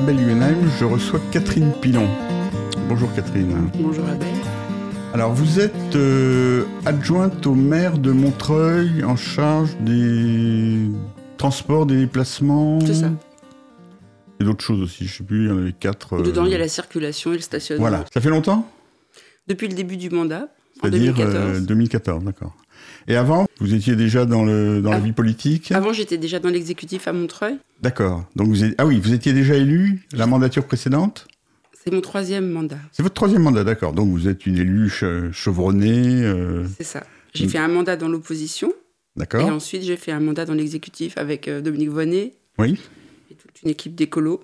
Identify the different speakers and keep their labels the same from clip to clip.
Speaker 1: Abel Huenheim, je reçois Catherine Pilon. Bonjour Catherine.
Speaker 2: Bonjour Abel.
Speaker 1: Alors vous êtes euh, adjointe au maire de Montreuil en charge des transports, des déplacements.
Speaker 2: C'est ça.
Speaker 1: Et d'autres choses aussi, je sais plus, il y en avait quatre. euh,
Speaker 2: Dedans, il y a la circulation et le stationnement.
Speaker 1: Voilà. Ça fait longtemps?
Speaker 2: Depuis le début du mandat, en
Speaker 1: C'est-à-dire
Speaker 2: 2014.
Speaker 1: euh, 2014, d'accord. Et avant, vous étiez déjà dans, le, dans la vie politique
Speaker 2: Avant, j'étais déjà dans l'exécutif à Montreuil.
Speaker 1: D'accord. Donc vous êtes... Ah oui, vous étiez déjà élu la mandature précédente
Speaker 2: C'est mon troisième mandat.
Speaker 1: C'est votre troisième mandat, d'accord. Donc vous êtes une élue che- chevronnée, euh,
Speaker 2: C'est ça. J'ai fait un mandat dans l'opposition. Et
Speaker 1: d'accord
Speaker 2: ensuite, j'ai fait un mandat dans l'exécutif avec euh, Dominique Vonnet
Speaker 1: Oui.
Speaker 2: et toute une équipe d'écolos.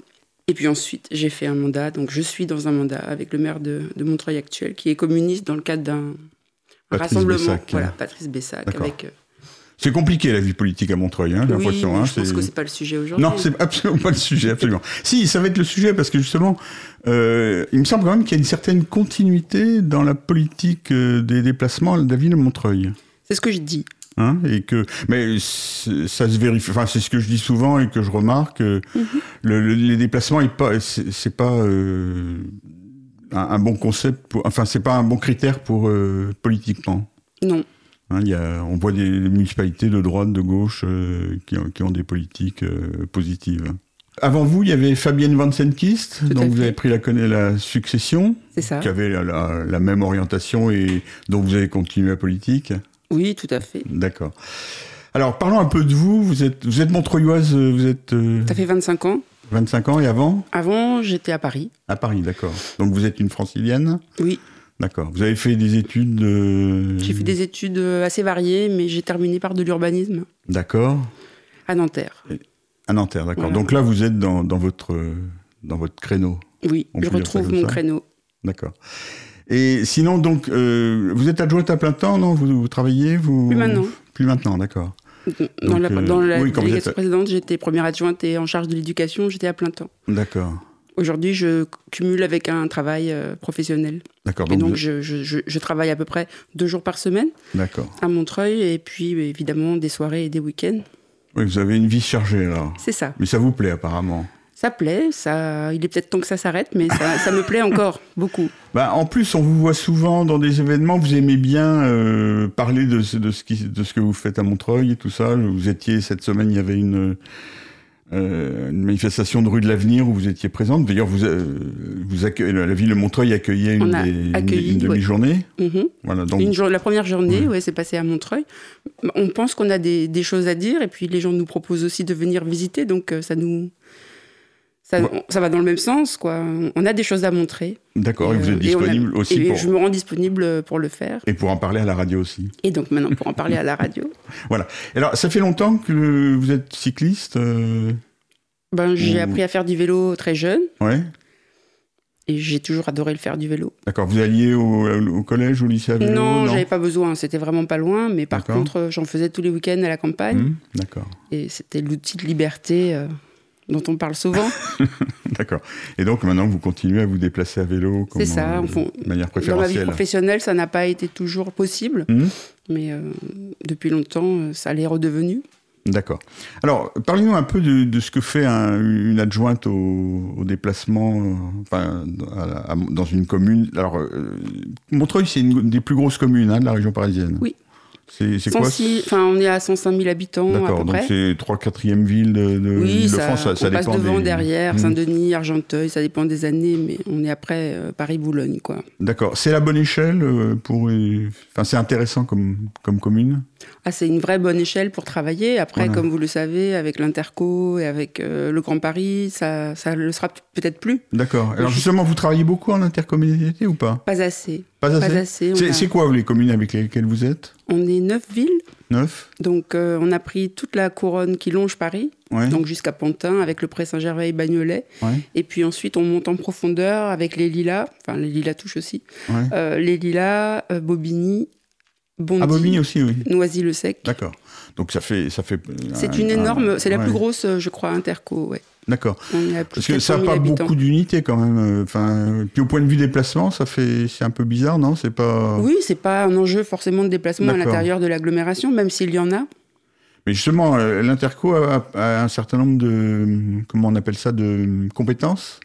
Speaker 2: Et puis ensuite, j'ai fait un mandat. Donc, je suis dans un mandat avec le maire de, de Montreuil actuel, qui est communiste dans le cadre d'un un
Speaker 1: Patrice
Speaker 2: rassemblement.
Speaker 1: Bessac.
Speaker 2: Voilà, Patrice Bessac. Avec, euh,
Speaker 1: C'est compliqué la vie politique à Montreuil, hein, j'ai
Speaker 2: oui,
Speaker 1: l'impression. hein,
Speaker 2: je pense que c'est pas le sujet aujourd'hui.
Speaker 1: Non, c'est absolument pas le sujet, absolument. si, ça va être le sujet parce que justement, euh, il me semble quand même qu'il y a une certaine continuité dans la politique euh, des déplacements de la ville de Montreuil.
Speaker 2: C'est ce que je dis.
Speaker 1: Hein, et que, mais ça se vérifie. Enfin, c'est ce que je dis souvent et que je remarque. euh, le- le- les déplacements, c'est c'est pas euh, un, un bon concept. Pour, enfin, c'est pas un bon critère pour euh, politiquement.
Speaker 2: Non.
Speaker 1: Hein, y a, on voit des municipalités de droite, de gauche euh, qui, ont, qui ont des politiques euh, positives. Avant vous, il y avait Fabienne Van Senkist,
Speaker 2: Tout à
Speaker 1: dont vous avez pris la, la succession,
Speaker 2: ça.
Speaker 1: qui avait la, la- la même orientation et dont vous avez continué la politique.
Speaker 2: Oui, tout à fait.
Speaker 1: D'accord. Alors, parlons un peu de vous. Vous êtes, vous êtes montreuilloise, vous êtes
Speaker 2: Ça fait 25 ans.
Speaker 1: 25 ans et avant
Speaker 2: Avant, j'étais à Paris.
Speaker 1: À Paris, d'accord. Donc, vous êtes une francilienne
Speaker 2: Oui.
Speaker 1: D'accord. Vous avez fait des études de...
Speaker 2: J'ai fait des études euh, assez variées, mais j'ai terminé par de l'urbanisme
Speaker 1: D'accord.
Speaker 2: à Nanterre.
Speaker 1: À Nanterre, d'accord.
Speaker 2: Voilà.
Speaker 1: Donc là, vous êtes dans, dans votre, euh, dans votre créneau.
Speaker 2: Oui,
Speaker 1: On
Speaker 2: je retrouve mon créneau.
Speaker 1: D'accord. Et sinon, donc, euh, vous êtes adjointe à plein temps, non? Vous, vous travaillez vous...
Speaker 2: Plus maintenant.
Speaker 1: Plus maintenant, d'accord.
Speaker 2: Dans
Speaker 1: Donc,
Speaker 2: la,
Speaker 1: euh,
Speaker 2: dans la
Speaker 1: oui,
Speaker 2: délégation
Speaker 1: êtes-
Speaker 2: précédente, j'étais première adjointe et en charge de l'éducation, j'étais à plein temps.
Speaker 1: D'accord.
Speaker 2: Aujourd'hui, je cumule avec un travail euh, professionnel.
Speaker 1: D'accord.
Speaker 2: et
Speaker 1: Donc,
Speaker 2: donc,
Speaker 1: vous-
Speaker 2: je, je- je- je travaille à peu près deux jours par semaine
Speaker 1: D'accord.
Speaker 2: à Montreuil, et puis évidemment des soirées et des week-ends.
Speaker 1: Oui, vous avez une vie chargée, alors.
Speaker 2: C'est ça.
Speaker 1: Mais ça vous plaît, apparemment.
Speaker 2: Ça plaît, ça, il est peut-être temps que ça s'arrête, mais ça, ça me plaît encore beaucoup.
Speaker 1: Bah, en plus, on vous voit souvent dans des événements. Vous aimez bien euh, parler de, ce- de, ce qui, de ce que vous faites à Montreuil et tout ça. Vous étiez cette semaine, il y avait une, euh, une manifestation de rue de l'Avenir où vous étiez présente. D'ailleurs, vous, euh, vous la ville de Montreuil accueillait une,
Speaker 2: ouais.
Speaker 1: demi-journée. Voilà, donc,
Speaker 2: Une jour- la première journée, ouais. c'est passé à Montreuil. On pense qu'on a des, des choses à dire, et puis les gens nous proposent aussi de venir visiter, donc ça nous. Ça, va dans le même sens, quoi. On- a des choses à montrer.
Speaker 1: d'accord, et, vous
Speaker 2: euh,
Speaker 1: êtes
Speaker 2: a-
Speaker 1: disponible aussi
Speaker 2: et
Speaker 1: pour,
Speaker 2: je me rends disponible pour le faire.
Speaker 1: et pour en parler à la radio aussi.
Speaker 2: Et donc maintenant, pour en parler à la radio,
Speaker 1: Voilà. Alors, ça fait longtemps que vous êtes cycliste euh,
Speaker 2: ben, j'ai appris à faire du vélo très jeune,
Speaker 1: Ouais.
Speaker 2: et j'ai toujours adoré le faire du vélo.
Speaker 1: D'accord. Vous alliez au, au collège, au lycée à vélo
Speaker 2: non, j'avais pas besoin, c'était vraiment pas loin, mais par contre, j'en faisais tous les week-ends à la campagne,
Speaker 1: Hmm, D'accord.
Speaker 2: et c'était l'outil de liberté euh, dont on parle souvent.
Speaker 1: D'accord. Et donc maintenant, vous continuez à vous déplacer à vélo comme,
Speaker 2: C'est ça,
Speaker 1: euh,
Speaker 2: en fond-
Speaker 1: de manière
Speaker 2: Dans ma vie
Speaker 1: préférentielle.
Speaker 2: professionnelle, ça n'a pas été toujours possible,
Speaker 1: Hmm,
Speaker 2: mais euh, depuis longtemps, euh, ça l'est redevenu.
Speaker 1: D'accord. Alors, parlez-nous un peu de, de ce que fait un- une adjointe au, au déplacement euh, enfin, à- à- dans une commune. Alors, Montreuil, c'est une des plus grosses communes hein, de la région parisienne.
Speaker 2: Oui.
Speaker 1: C'est quoi
Speaker 2: 106 Enfin, on est à 105 000 habitants
Speaker 1: D'accord, donc c'est 3 4 e ville de, de
Speaker 2: Oui, ça,
Speaker 1: Ça, ça
Speaker 2: on passe
Speaker 1: dépend
Speaker 2: devant,
Speaker 1: des-
Speaker 2: derrière,
Speaker 1: Hmm.
Speaker 2: Saint-Denis, Argenteuil, ça dépend des années, mais on est après euh, Paris-Boulogne, quoi.
Speaker 1: D'accord. C'est la bonne échelle euh, pour. Enfin, c'est intéressant comme, comme commune?
Speaker 2: Ah, c'est une vraie bonne échelle pour travailler. Après,
Speaker 1: Voilà.
Speaker 2: comme vous le savez, avec l'Interco et avec euh, le Grand Paris, ça, ça le sera peut-être plus.
Speaker 1: D'accord. Alors justement, vous travaillez beaucoup en intercommunalité ou pas?
Speaker 2: Pas assez.
Speaker 1: Pas assez.
Speaker 2: Pas assez. On,
Speaker 1: C'est
Speaker 2: a-
Speaker 1: quoi les communes avec lesquelles vous êtes
Speaker 2: on est neuf villes,
Speaker 1: Neuf
Speaker 2: donc euh, on a pris toute la couronne qui longe Paris,
Speaker 1: Ouais.
Speaker 2: donc jusqu'à Pantin, avec le Pré Saint-Gervais et Bagnolet.
Speaker 1: Ouais.
Speaker 2: Et puis ensuite, on monte en profondeur avec les lilas, enfin les lilas touchent aussi,
Speaker 1: Ouais.
Speaker 2: euh, les lilas, euh, Bobigny, Bondy,
Speaker 1: À Bobigny aussi, oui.
Speaker 2: Noisy-le-Sec.
Speaker 1: D'accord. Donc ça fait, ça fait.
Speaker 2: C'est
Speaker 1: un-
Speaker 2: une
Speaker 1: un-
Speaker 2: énorme, c'est la
Speaker 1: ouais.
Speaker 2: plus grosse, je crois, interco. Ouais.
Speaker 1: D'accord. Parce que ça
Speaker 2: 400
Speaker 1: n'a
Speaker 2: 000
Speaker 1: pas
Speaker 2: habitants.
Speaker 1: beaucoup d'unités quand même. euh, Enfin, puis au point de vue déplacement, ça fait, c'est un peu bizarre, non? C'est pas.
Speaker 2: Oui, c'est pas un enjeu forcément de déplacement à l'intérieur de l'agglomération, même s'il y en a.
Speaker 1: Mais justement, euh, l'Interco a, a un certain nombre de, comment on appelle ça, de compétences?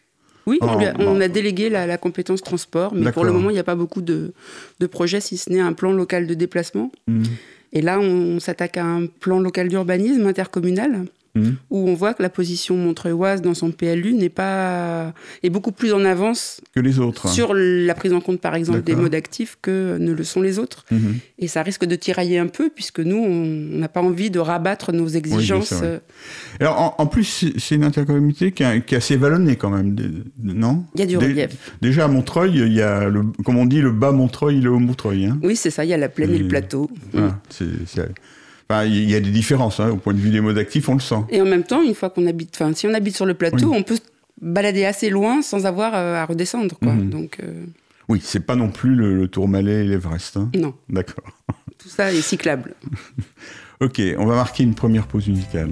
Speaker 2: Oui, on,
Speaker 1: Oh,
Speaker 2: a, délégué la, la compétence transport, mais pour le moment, il n'y a pas beaucoup de, de projets, si ce n'est un plan local de déplacement.
Speaker 1: Mhm.
Speaker 2: Et là, on, s'attaque à un plan local d'urbanisme intercommunal,
Speaker 1: Mhm.
Speaker 2: où on voit que la position montreuilloise dans son PLU n'est pas est beaucoup plus en avance
Speaker 1: Que les autres.
Speaker 2: sur la prise en compte, par exemple, des modes actifs que ne le sont les autres.
Speaker 1: Mhm.
Speaker 2: Et ça risque de tirailler un peu, puisque nous, on n'a pas envie de rabattre nos exigences. euh,
Speaker 1: Alors, en, en plus, c'est une intercommunalité qui, est- qui est assez vallonnée quand même, non?
Speaker 2: Il y a du relief.
Speaker 1: Déjà à Montreuil, il y a, le, comme on dit, le bas Montreuil et le haut Montreuil. Hein.
Speaker 2: Oui, c'est ça, il y a la plaine et,
Speaker 1: Et-
Speaker 2: le plateau.
Speaker 1: C'est- enfin, il y a des différences, hein, au point de vue des modes actifs, on le sent.
Speaker 2: Et en même temps, une fois qu'on habite, enfin, si on habite sur le plateau,
Speaker 1: Oui.
Speaker 2: on peut balader assez loin sans avoir euh, à redescendre, quoi.
Speaker 1: Mhm.
Speaker 2: Donc, euh,
Speaker 1: Oui, c'est pas non plus le, le Tourmalet et l'Everest. hein.
Speaker 2: non,
Speaker 1: D'accord.
Speaker 2: tout ça est cyclable.
Speaker 1: Ok, on va marquer une première pause musicale.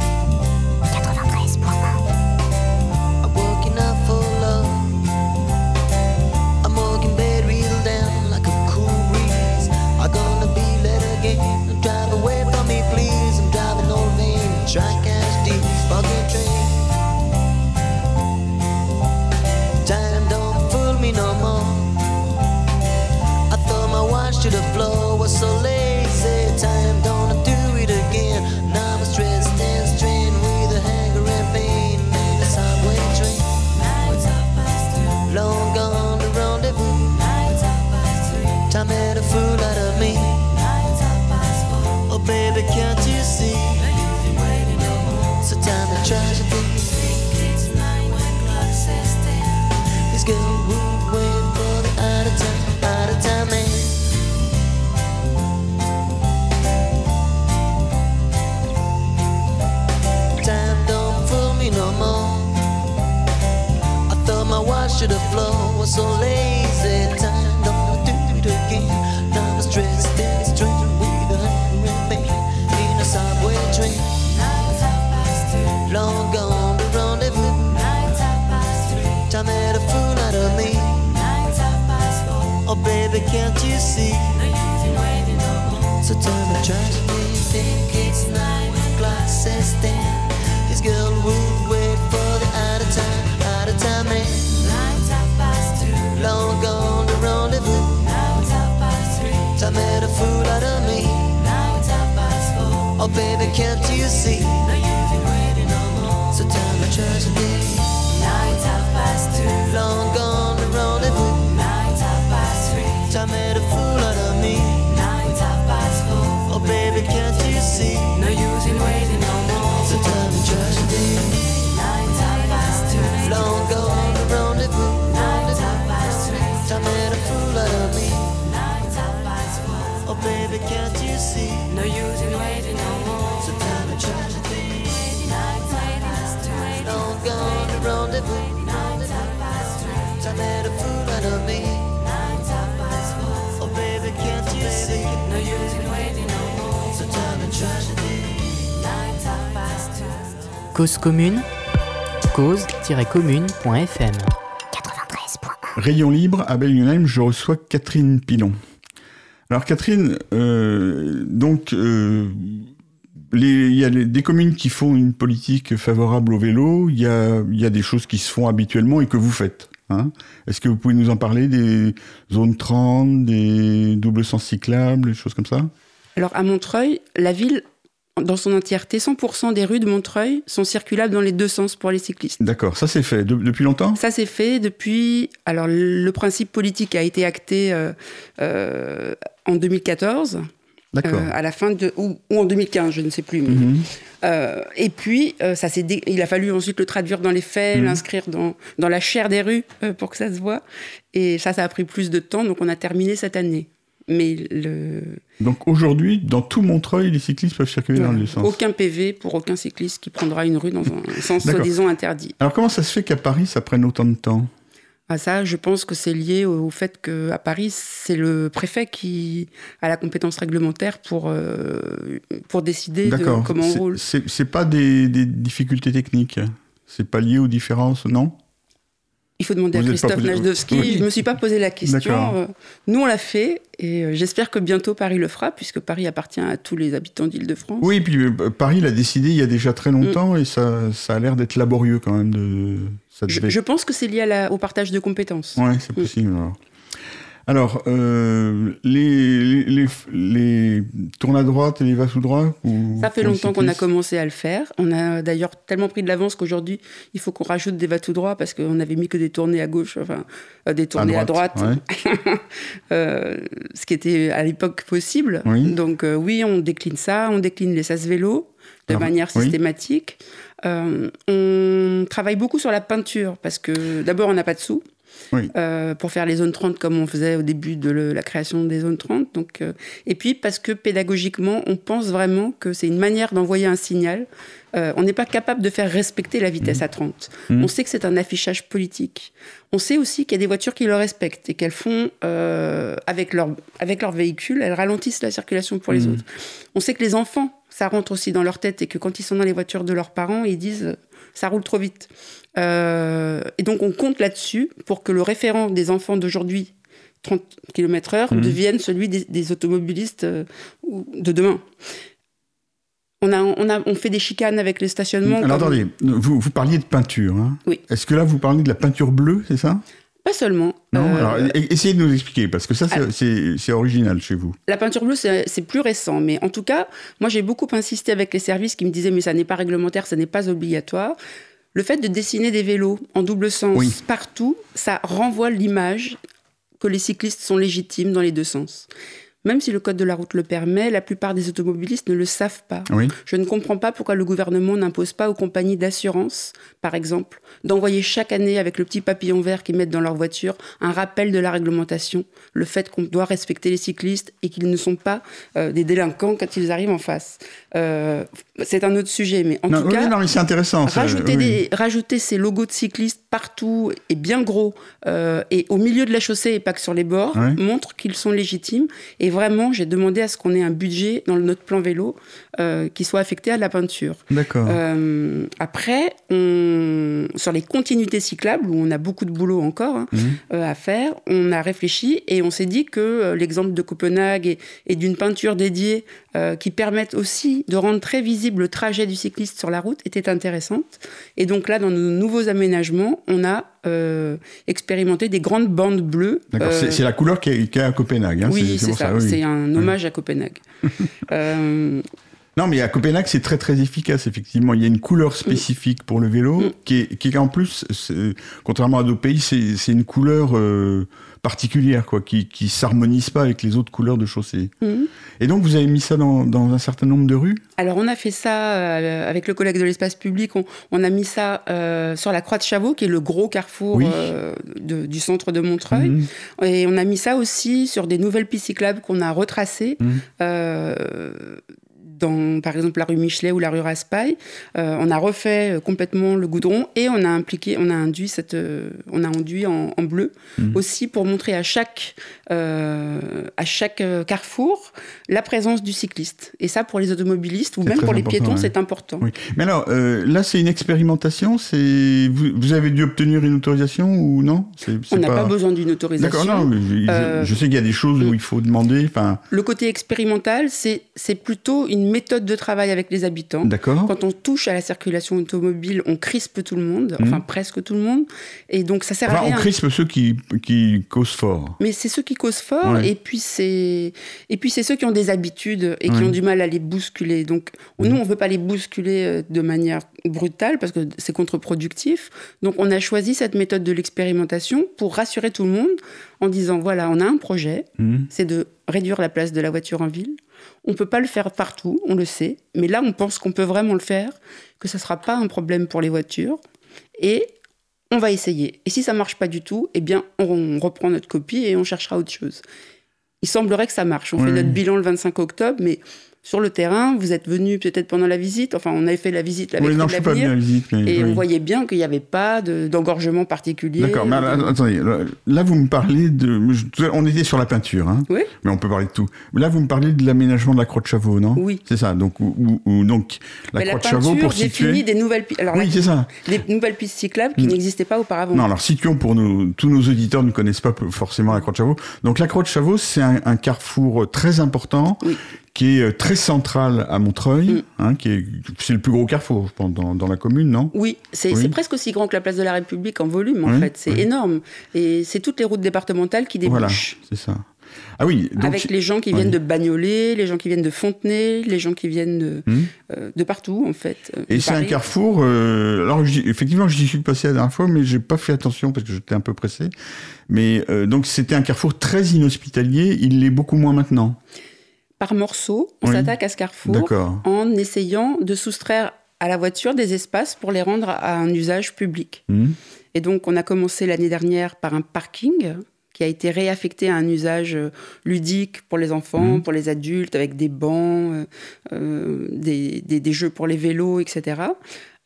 Speaker 3: can't you see? So time for the out of time, out of time man. Time don't fool me no more. I thought my watch to the floor was so lazy. can't you see? So turn the trust think it's nine glasses then. His girl would wait for the out of time, out of time man. Are past two. Long gone the rendezvous. Now it's half past three. Time made a fool out of me. Now it's half past. Oh baby, can't you see?
Speaker 4: No waiting no more.
Speaker 3: So tell me, trust.
Speaker 4: Now it's half past two.
Speaker 3: Long gone
Speaker 4: Time
Speaker 3: made a fool out of
Speaker 4: oh, me.
Speaker 3: Oh baby, can't you see?
Speaker 4: No use in waiting no more.
Speaker 3: So tell me tragedy.
Speaker 4: Nine time past two.
Speaker 3: Long gone the rendezvous.
Speaker 4: Nine time past three.
Speaker 3: Time made a fool out of me.
Speaker 4: Nine time past four.
Speaker 3: Oh baby, can't you see?
Speaker 4: No use in waiting no more.
Speaker 3: So tell me tragedy.
Speaker 5: Cause commune, cause-commune.fm.
Speaker 1: Rayon libre à Bellingham, je reçois Catherine Pilon. Alors Catherine, euh, donc euh, les- il y a les- des communes qui font une politique favorable au vélo, il y a, il y a des choses qui se font habituellement et que vous faites. hein. Est-ce que vous pouvez nous en parler des zones 30, des doubles sens cyclables, des choses comme ça?
Speaker 2: Alors, à Montreuil, la ville, dans son entièreté, 100% des rues de Montreuil sont circulables dans les deux sens pour les cyclistes.
Speaker 1: D'accord, ça c'est fait De- depuis longtemps?
Speaker 2: Ça, c'est fait depuis. Alors, le principe politique a été acté euh, euh, en 2014,
Speaker 1: D'accord.
Speaker 2: euh, à la fin de. Ou, ou en 2015, je ne sais plus. mais-
Speaker 1: Mhm.
Speaker 2: Et puis, ça s'est dé- il a fallu ensuite le traduire dans les faits,
Speaker 1: Mhm.
Speaker 2: l'inscrire dans, dans la chair des rues pour que ça se voit. Et ça, ça a pris plus de temps, donc on a terminé cette année. Mais le...
Speaker 1: Donc aujourd'hui, dans tout Montreuil, les cyclistes peuvent circuler dans les deux sens.
Speaker 2: aucun PV pour aucun cycliste qui prendra une rue dans un sens soi-disant interdit.
Speaker 1: Alors comment ça se fait qu'à Paris, ça prenne autant de temps?
Speaker 2: Ah ça, je pense que c'est lié au, fait qu'à Paris, c'est le préfet qui a la compétence réglementaire pour, euh, pour décider de comment on roule.
Speaker 1: C'est pas des, des difficultés techniques. C'est pas lié aux différences, non?
Speaker 2: Il faut demander
Speaker 1: Vous
Speaker 2: à Christophe Najdowski.
Speaker 1: Oui.
Speaker 2: Je me suis pas posé la question. Euh, Nous, on l'a fait et euh, j'espère que bientôt Paris le fera, puisque Paris appartient à tous les habitants d'Île-de-France.
Speaker 1: Oui, puis euh, Paris l'a décidé il y a déjà très longtemps et ça, ça a l'air d'être laborieux quand même. De... Ça
Speaker 2: Je,
Speaker 1: devait-
Speaker 2: je pense que c'est lié à la- au partage de compétences.
Speaker 1: Ouais, c'est possible. Alors, alors euh, les, les, les, les tournes à droite et les vas tout droit
Speaker 2: Ça fait longtemps qu'on a commencé à le faire. On a d'ailleurs tellement pris de l'avance qu'aujourd'hui, il faut qu'on rajoute des vas tout droit parce qu'on avait mis que des tournées à gauche, enfin euh, des tournées à droite,
Speaker 1: ouais.
Speaker 2: euh, ce qui était à l'époque possible.
Speaker 1: Oui.
Speaker 2: Donc oui, on décline ça, on décline les sas vélo de manière systématique. On travaille beaucoup sur la peinture parce que d'abord on n'a pas de sous.
Speaker 1: Oui.
Speaker 2: euh, pour faire les zones 30 comme on faisait au début de le- la création des zones 30. Donc, euh, et puis parce que pédagogiquement, on pense vraiment que c'est une manière d'envoyer un signal. Euh, on n'est pas capable de faire respecter la vitesse à 30.
Speaker 1: Mhm.
Speaker 2: On sait que c'est un affichage politique. On sait aussi qu'il y a des voitures qui le respectent et qu'elles font, avec, leur, avec leur véhicule, elles ralentissent la circulation pour les
Speaker 1: Mhm.
Speaker 2: autres. On sait que les enfants, ça rentre aussi dans leur tête et que quand ils sont dans les voitures de leurs parents, ils disent euh, ça roule trop vite. Euh, et donc on compte là-dessus pour que le référent des enfants d'aujourd'hui, 30 km/h, devienne celui des, des automobilistes euh, de demain. On, a, on, a, on fait des chicanes avec les stationnements.
Speaker 1: Alors attendez, vous, vous parliez de peinture. Hein
Speaker 2: Oui.
Speaker 1: Est-ce que là vous parlez de la peinture bleue, c'est ça?
Speaker 2: Pas seulement.
Speaker 1: Non
Speaker 2: Euh,
Speaker 1: Alors essayez de nous expliquer parce que ça c'est- original chez vous.
Speaker 2: La peinture bleue, c'est c'est plus récent, mais en tout cas, moi j'ai beaucoup insisté avec les services qui me disaient mais ça n'est pas réglementaire, ça n'est pas obligatoire. Le fait de dessiner des vélos en double sens
Speaker 1: Oui.
Speaker 2: partout, ça renvoie l'image que les cyclistes sont légitimes dans les deux sens. Même si le code de la route le permet, la plupart des automobilistes ne le savent pas.
Speaker 1: Oui.
Speaker 2: Je ne comprends pas pourquoi le gouvernement n'impose pas aux compagnies d'assurance, par exemple, d'envoyer chaque année avec le petit papillon vert qu'ils mettent dans leur voiture un rappel de la réglementation, le fait qu'on doit respecter les cyclistes et qu'ils ne sont pas euh, des délinquants quand ils arrivent en face. Euh, c'est un autre sujet, mais en
Speaker 1: non,
Speaker 2: tout
Speaker 1: oui,
Speaker 2: cas,
Speaker 1: non, mais c'est intéressant.
Speaker 2: Rajouter,
Speaker 1: oui.
Speaker 2: des, rajouter ces logos de cyclistes partout et bien gros euh, et au milieu de la chaussée et pas que sur les bords montre qu'ils sont légitimes. Et vraiment, j'ai demandé à ce qu'on ait un budget dans notre plan vélo euh, qui soit affecté à la peinture.
Speaker 1: D'accord.
Speaker 2: Après, on, sur les continuités cyclables, où on a beaucoup de boulot encore hein,
Speaker 1: Mhm.
Speaker 2: à faire, on a réfléchi et on s'est dit que l'exemple de Copenhague et, et d'une peinture dédiée qui permettent aussi de rendre très visible le trajet du cycliste sur la route était intéressante. Et donc là, dans nos nouveaux aménagements, on a euh, expérimenté des grandes bandes bleues.
Speaker 1: D'accord.
Speaker 2: euh,
Speaker 1: C'est- la couleur qu'il y a- qu'il y a à Copenhague. hein,
Speaker 2: oui, c'est ça.
Speaker 1: oui.
Speaker 2: C'est un hommage à Copenhague. Euh,
Speaker 1: Non, mais à Copenhague, c'est très très efficace, effectivement. Il y a une couleur spécifique pour le vélo,
Speaker 2: Mm.
Speaker 1: qui, est, qui est en plus, contrairement à d'autres pays, c'est une couleur particulière, quoi, qui qui s'harmonise pas avec les autres couleurs de chaussée.
Speaker 2: mhm.
Speaker 1: Et donc, vous avez mis ça dans, dans un certain nombre de rues?
Speaker 2: Alors, on a fait ça euh, avec le collègue de l'espace public. On, on a mis ça euh, sur la Croix de Chavaux, qui est le gros carrefour
Speaker 1: Oui.
Speaker 2: euh, de- du centre de Montreuil.
Speaker 1: Mhm.
Speaker 2: Et on a mis ça aussi sur des nouvelles pistes cyclables qu'on a retracées.
Speaker 1: Mhm.
Speaker 2: Dans, par exemple, la rue Michelet ou la rue Raspail, Euh, on a refait euh, complètement le goudron et on a impliqué, on a induit cette, euh, on a enduit en, en bleu
Speaker 1: Mhm.
Speaker 2: aussi pour montrer à chaque, euh, à chaque carrefour la présence du cycliste. Et ça, pour les automobilistes ou même pour les piétons,
Speaker 1: ouais.
Speaker 2: c'est important.
Speaker 1: Oui. Mais alors, euh, là, c'est une expérimentation. C'est vous, vous avez dû obtenir une autorisation ou non?
Speaker 2: On n'a pas... besoin d'une autorisation.
Speaker 1: D'accord, non. mais Je, je-
Speaker 2: Euh,
Speaker 1: je sais qu'il y a des choses où il faut demander. Enfin,
Speaker 2: Le côté expérimental, c'est c'est plutôt une méthode de travail avec les habitants.
Speaker 1: d'accord.
Speaker 2: Quand on touche à la circulation automobile, on crispe tout le monde,
Speaker 1: Mhm.
Speaker 2: enfin presque tout le monde, et donc ça sert à
Speaker 1: Enfin, on
Speaker 2: rien.
Speaker 1: crispe ceux qui, qui causent fort.
Speaker 2: Mais c'est ceux qui causent fort,
Speaker 1: Ouais.
Speaker 2: et puis c'est et puis c'est ceux qui ont des habitudes et qui ont du mal à les bousculer. Donc nous, on veut pas les bousculer euh, de manière brutale parce que c'est contre-productif. Donc on a choisi cette méthode de l'expérimentation pour rassurer tout le monde en disant voilà, on a un projet,
Speaker 1: Mhm.
Speaker 2: c'est de réduire la place de la voiture en ville. On peut pas le faire partout, on le sait, mais là on pense qu'on peut vraiment le faire, que ça sera pas un problème pour les voitures, et on va essayer. Et si ça marche pas du tout, eh bien on reprend notre copie et on cherchera autre chose. Il semblerait que ça marche. On
Speaker 1: Oui,
Speaker 2: fait notre bilan le 25 octobre, mais Sur le terrain, vous êtes venu peut-être pendant la visite. Enfin, on avait fait la visite avec
Speaker 1: Oui, non, je suis pas venu à la visite. mais
Speaker 2: Et
Speaker 1: oui.
Speaker 2: on voyait bien qu'il n'y avait pas de- d'engorgement particulier.
Speaker 1: D'accord, mais alors, attendez, là, vous me parlez de. je- On était sur la peinture, hein,
Speaker 2: Oui,
Speaker 1: mais on peut parler de tout. Là vous me parlez de l'aménagement de la croix de Chavaux, non?
Speaker 2: Oui.
Speaker 1: C'est ça, donc, où- donc la
Speaker 2: Mais
Speaker 1: croix
Speaker 2: la
Speaker 1: de Chavaux pour situer.
Speaker 2: des nouvelles. Alors,
Speaker 1: Oui,
Speaker 2: la-
Speaker 1: c'est ça.
Speaker 2: des nouvelles pistes cyclables qui
Speaker 1: Mm.
Speaker 2: n'existaient pas auparavant.
Speaker 1: Non, alors situons pour nous, tous nos auditeurs ne connaissent pas forcément la Croix de Chavaux. Donc la Croix de Chavaux, c'est un, un carrefour très important
Speaker 2: Oui.
Speaker 1: Qui est euh, très central à Montreuil,
Speaker 2: Mm.
Speaker 1: hein, qui est, c'est le plus gros carrefour, je pense, dans, dans la commune, non?
Speaker 2: Oui, c'est
Speaker 1: Oui.
Speaker 2: presque aussi grand que la place de la République en volume, en
Speaker 1: Oui,
Speaker 2: fait. C'est
Speaker 1: oui.
Speaker 2: énorme. Et c'est toutes les routes départementales qui
Speaker 1: Voilà,
Speaker 2: débouchent.
Speaker 1: c'est ça. Ah oui, donc
Speaker 2: avec les gens qui viennent de Bagnolet, les gens qui viennent de Fontenay, les gens qui viennent de,
Speaker 1: Hmm.
Speaker 2: euh, de partout, en fait. euh,
Speaker 1: et c'est un carrefour. euh, alors effectivement, j'y suis passé la dernière fois, mais j'ai pas fait attention parce que j'étais un peu pressé. Mais euh, donc c'était un carrefour très inhospitalier. Il l'est beaucoup moins maintenant.
Speaker 2: Par morceaux, on
Speaker 1: Oui.
Speaker 2: s'attaque à ce carrefour en essayant de soustraire à la voiture des espaces pour les rendre à un usage public.
Speaker 1: Hmm.
Speaker 2: Et donc, on a commencé l'année dernière par un parking qui a été réaffecté à un usage euh, ludique pour les enfants,
Speaker 1: Mhm.
Speaker 2: pour les adultes, avec des bancs, euh, euh, des, des- des jeux pour les vélos, etc.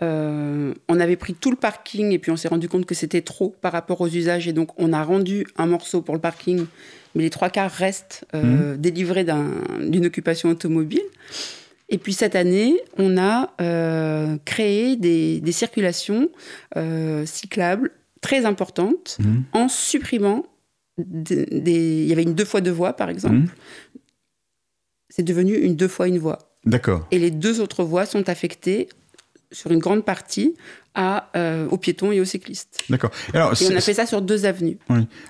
Speaker 2: Euh, on avait pris tout le parking et puis on s'est rendu compte que c'était trop par rapport aux usages et donc on a rendu un morceau pour le parking, mais les trois quarts restent euh, délivrés d'un- d'une occupation automobile. Et puis cette année, on a euh, créé des, des circulations euh, cyclables très importantes
Speaker 1: Mhm.
Speaker 2: en supprimant des, des- Il y avait une deux fois deux voies, par exemple.
Speaker 1: Mhm.
Speaker 2: C'est devenu une deux fois une voie.
Speaker 1: D'accord.
Speaker 2: Et les deux autres voies sont affectées sur une grande partie à, euh, aux piétons et aux cyclistes.
Speaker 1: D'accord. Alors,
Speaker 2: Et on a fait ça sur deux avenues.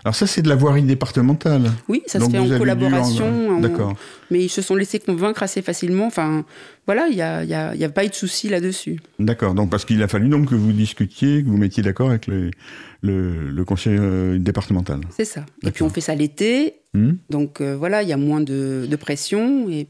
Speaker 1: alors ça, c'est de la voirie départementale.
Speaker 2: Oui, ça
Speaker 1: Donc
Speaker 2: se fait en collaboration. en-
Speaker 1: D'accord.
Speaker 2: Mais ils se sont laissés convaincre assez facilement. Enfin, voilà, il n'y a, y a- il y a pas eu de souci là-dessus.
Speaker 1: D'accord. Donc parce qu'il a fallu donc que vous discutiez, que vous mettiez d'accord avec le, le, le conseil euh, départemental.
Speaker 2: C'est ça. Et puis on fait ça l'été.
Speaker 1: Hmm
Speaker 2: Donc euh, voilà, il y a moins de, de pression et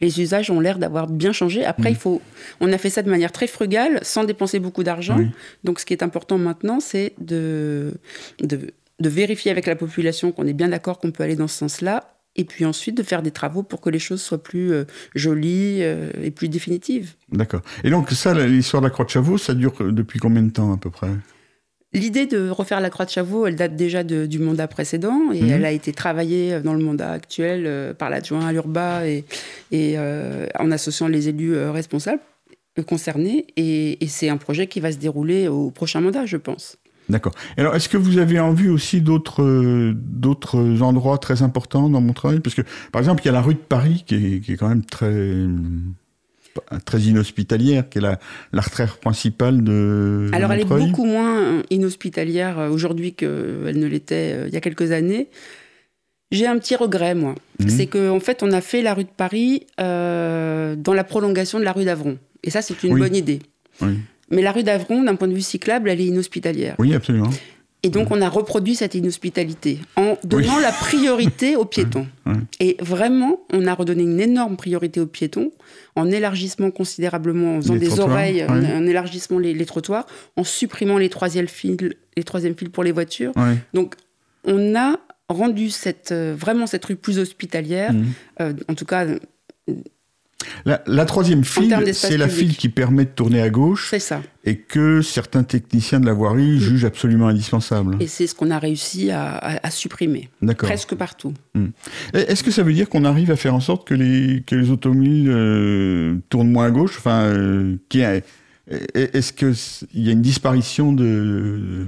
Speaker 2: les usages ont l'air d'avoir bien changé. Après,
Speaker 1: Mm.
Speaker 2: il faut, on a fait ça de manière très frugale, sans dépenser beaucoup d'argent.
Speaker 1: Oui.
Speaker 2: Donc ce qui est important maintenant, c'est de, de, de vérifier avec la population qu'on est bien d'accord qu'on peut aller dans ce sens-là. Et puis ensuite de faire des travaux pour que les choses soient plus euh, jolies euh, et plus définitives.
Speaker 1: D'accord. Et donc ça, l'histoire de la Croix de Chavaux, ça dure euh, depuis combien de temps à peu près?
Speaker 2: L'idée de refaire la croix de Chavaux, elle date déjà de- du mandat précédent et
Speaker 1: Mhm.
Speaker 2: elle a été travaillée dans le mandat actuel euh, par l'adjoint à l'Urba et, et euh, en associant les élus euh, responsables euh, concernés. Et, et c'est un projet qui va se dérouler au prochain mandat, je pense.
Speaker 1: D'accord. Alors, est-ce que vous avez en vue aussi d'autres euh, d'autres endroits très importants dans Montreuil? Parce que, par exemple, il y a la rue de Paris qui est, qui est quand même très très inhospitalière, qui est la l'artère principale de
Speaker 2: Alors elle est beaucoup moins euh, inhospitalière euh, aujourd'hui qu'elle ne l'était euh, il y a quelques années. J'ai un petit regret, moi.
Speaker 1: Mhm.
Speaker 2: C'est qu'en en fait, on a fait la rue de Paris euh, dans la prolongation de la rue d'Avron. Et ça, c'est une
Speaker 1: Oui.
Speaker 2: bonne idée.
Speaker 1: Oui.
Speaker 2: Mais la rue d'Avron, d'un point de vue cyclable, elle est inhospitalière.
Speaker 1: Oui, absolument.
Speaker 2: Et donc, on a reproduit cette inhospitalité en donnant la priorité aux piétons. Et vraiment, on a redonné une énorme priorité aux piétons en élargissement considérablement, en faisant
Speaker 1: Les
Speaker 2: des oreilles, en, élargissement les, les trottoirs, en supprimant les troisièmes fils, les fils pour les voitures. Donc, on a rendu cette, euh, vraiment cette rue plus hospitalière.
Speaker 1: Mhm.
Speaker 2: Euh, en tout cas,
Speaker 1: La, la troisième file, c'est la
Speaker 2: public.
Speaker 1: file qui permet de tourner à gauche
Speaker 2: c'est ça.
Speaker 1: et que certains techniciens de la voirie jugent absolument indispensable.
Speaker 2: Et c'est ce qu'on a réussi à, à- à supprimer,
Speaker 1: D'accord.
Speaker 2: presque partout.
Speaker 1: Et Est-ce que ça veut dire qu'on arrive à faire en sorte que les, que les automobiles euh, tournent moins à gauche? Enfin, euh, est-ce qu'il y a une disparition de...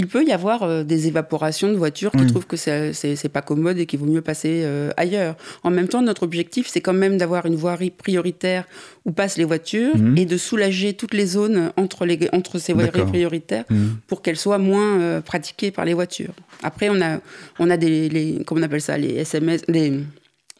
Speaker 2: Il peut y avoir euh, des évaporations de voitures qui trouvent que c'est c'est- pas commode et qu'il vaut mieux passer euh, ailleurs. En même temps, notre objectif, c'est quand même d'avoir une voirie prioritaire où passent les voitures
Speaker 1: Mhm.
Speaker 2: et de soulager toutes les zones entre, les, entre ces voiries prioritaires
Speaker 1: Hmm.
Speaker 2: pour qu'elles soient moins euh, pratiquées par les voitures. Après, on a, on a des, les, comment on appelle ça, les SMS, les,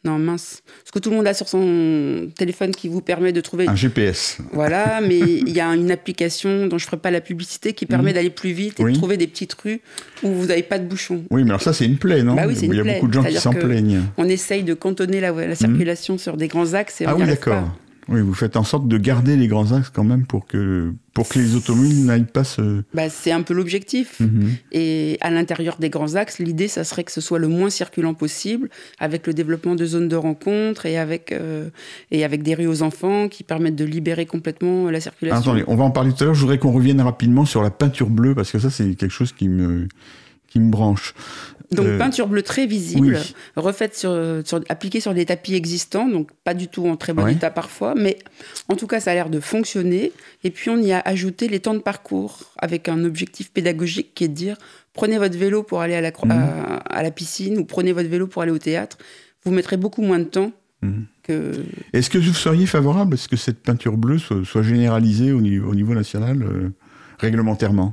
Speaker 2: non mince, ce que tout le monde a sur son téléphone qui vous permet de trouver
Speaker 1: Un GPS.
Speaker 2: voilà, mais il y a une application dont je ne ferai pas la publicité qui permet d'aller plus vite et
Speaker 1: Mhm. Oui.
Speaker 2: de trouver des petites rues où vous n'avez pas de bouchons.
Speaker 1: Oui, mais alors ça, c'est une plaie, non?
Speaker 2: Bah oui, c'est
Speaker 1: Il y a
Speaker 2: plaie.
Speaker 1: beaucoup de gens qui s'en plaignent.
Speaker 2: On essaye de cantonner la, la circulation sur des grands axes et on
Speaker 1: Mhm. Ah oui, d'accord. Oui, vous faites en sorte de garder les grands axes quand même pour que, pour que les automobiles n'aillent pas se.
Speaker 2: Bah, c'est un peu l'objectif.
Speaker 1: Mhm.
Speaker 2: Et à l'intérieur des grands axes, l'idée, ça serait que ce soit le moins circulant possible, avec le développement de zones de rencontre et avec, euh, et avec des rues aux enfants qui permettent de libérer complètement la circulation.
Speaker 1: Attendez, on va en parler tout à l'heure. Je voudrais qu'on revienne rapidement sur la peinture bleue parce que ça, c'est quelque chose qui me, qui me branche.
Speaker 2: Donc
Speaker 1: Euh,
Speaker 2: peinture bleue très visible,
Speaker 1: oui.
Speaker 2: refaite sur, sur, appliquée sur des tapis existants, donc pas du tout en très bon
Speaker 1: Ouais.
Speaker 2: état parfois, mais en tout cas ça a l'air de fonctionner. Et puis on y a ajouté les temps de parcours avec un objectif pédagogique qui est de dire prenez votre vélo pour aller à la, cro- à, à la piscine ou prenez votre vélo pour aller au théâtre. Vous mettrez beaucoup moins de temps
Speaker 1: Mhm.
Speaker 2: que
Speaker 1: Est-ce que vous seriez favorable à ce que cette peinture bleue soit, soit généralisée au niveau, au niveau national euh, réglementairement?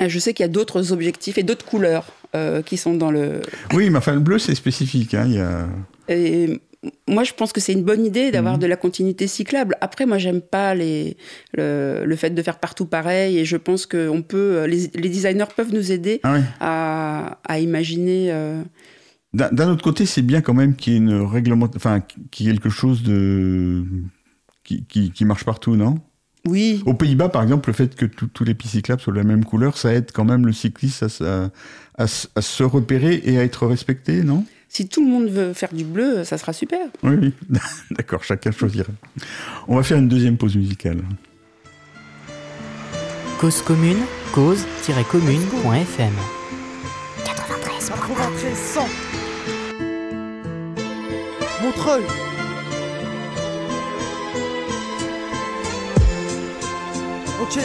Speaker 2: Je sais qu'il y a d'autres objectifs et d'autres couleurs euh, qui sont dans le.
Speaker 1: Oui, mais enfin, le bleu, c'est spécifique. hein, il y a...
Speaker 2: Et moi, je pense que c'est une bonne idée d'avoir
Speaker 1: Mhm.
Speaker 2: de la continuité cyclable. Après, moi, j'aime pas les, le, le fait de faire partout pareil. Et je pense que on peut, les, les designers peuvent nous aider
Speaker 1: Ah
Speaker 2: à, à imaginer. euh,
Speaker 1: D'un autre côté, c'est bien quand même qu'il y ait une réglement... enfin, qu'il y ait quelque chose de qui, qui, qui marche partout, non?
Speaker 2: Oui,
Speaker 1: Aux Pays-Bas, par exemple, le fait que tous les pistes cyclables soient de la même couleur, ça aide quand même le cycliste à, se- à- à se- à se repérer et à être respecté, non?
Speaker 2: Si tout le monde veut faire du bleu, ça sera super.
Speaker 1: Oui, oui. D'accord, chacun choisira. On va faire une deuxième pause musicale.
Speaker 5: Cause commune, cause-commune.fm.
Speaker 6: 93 100 Montreuil Ok.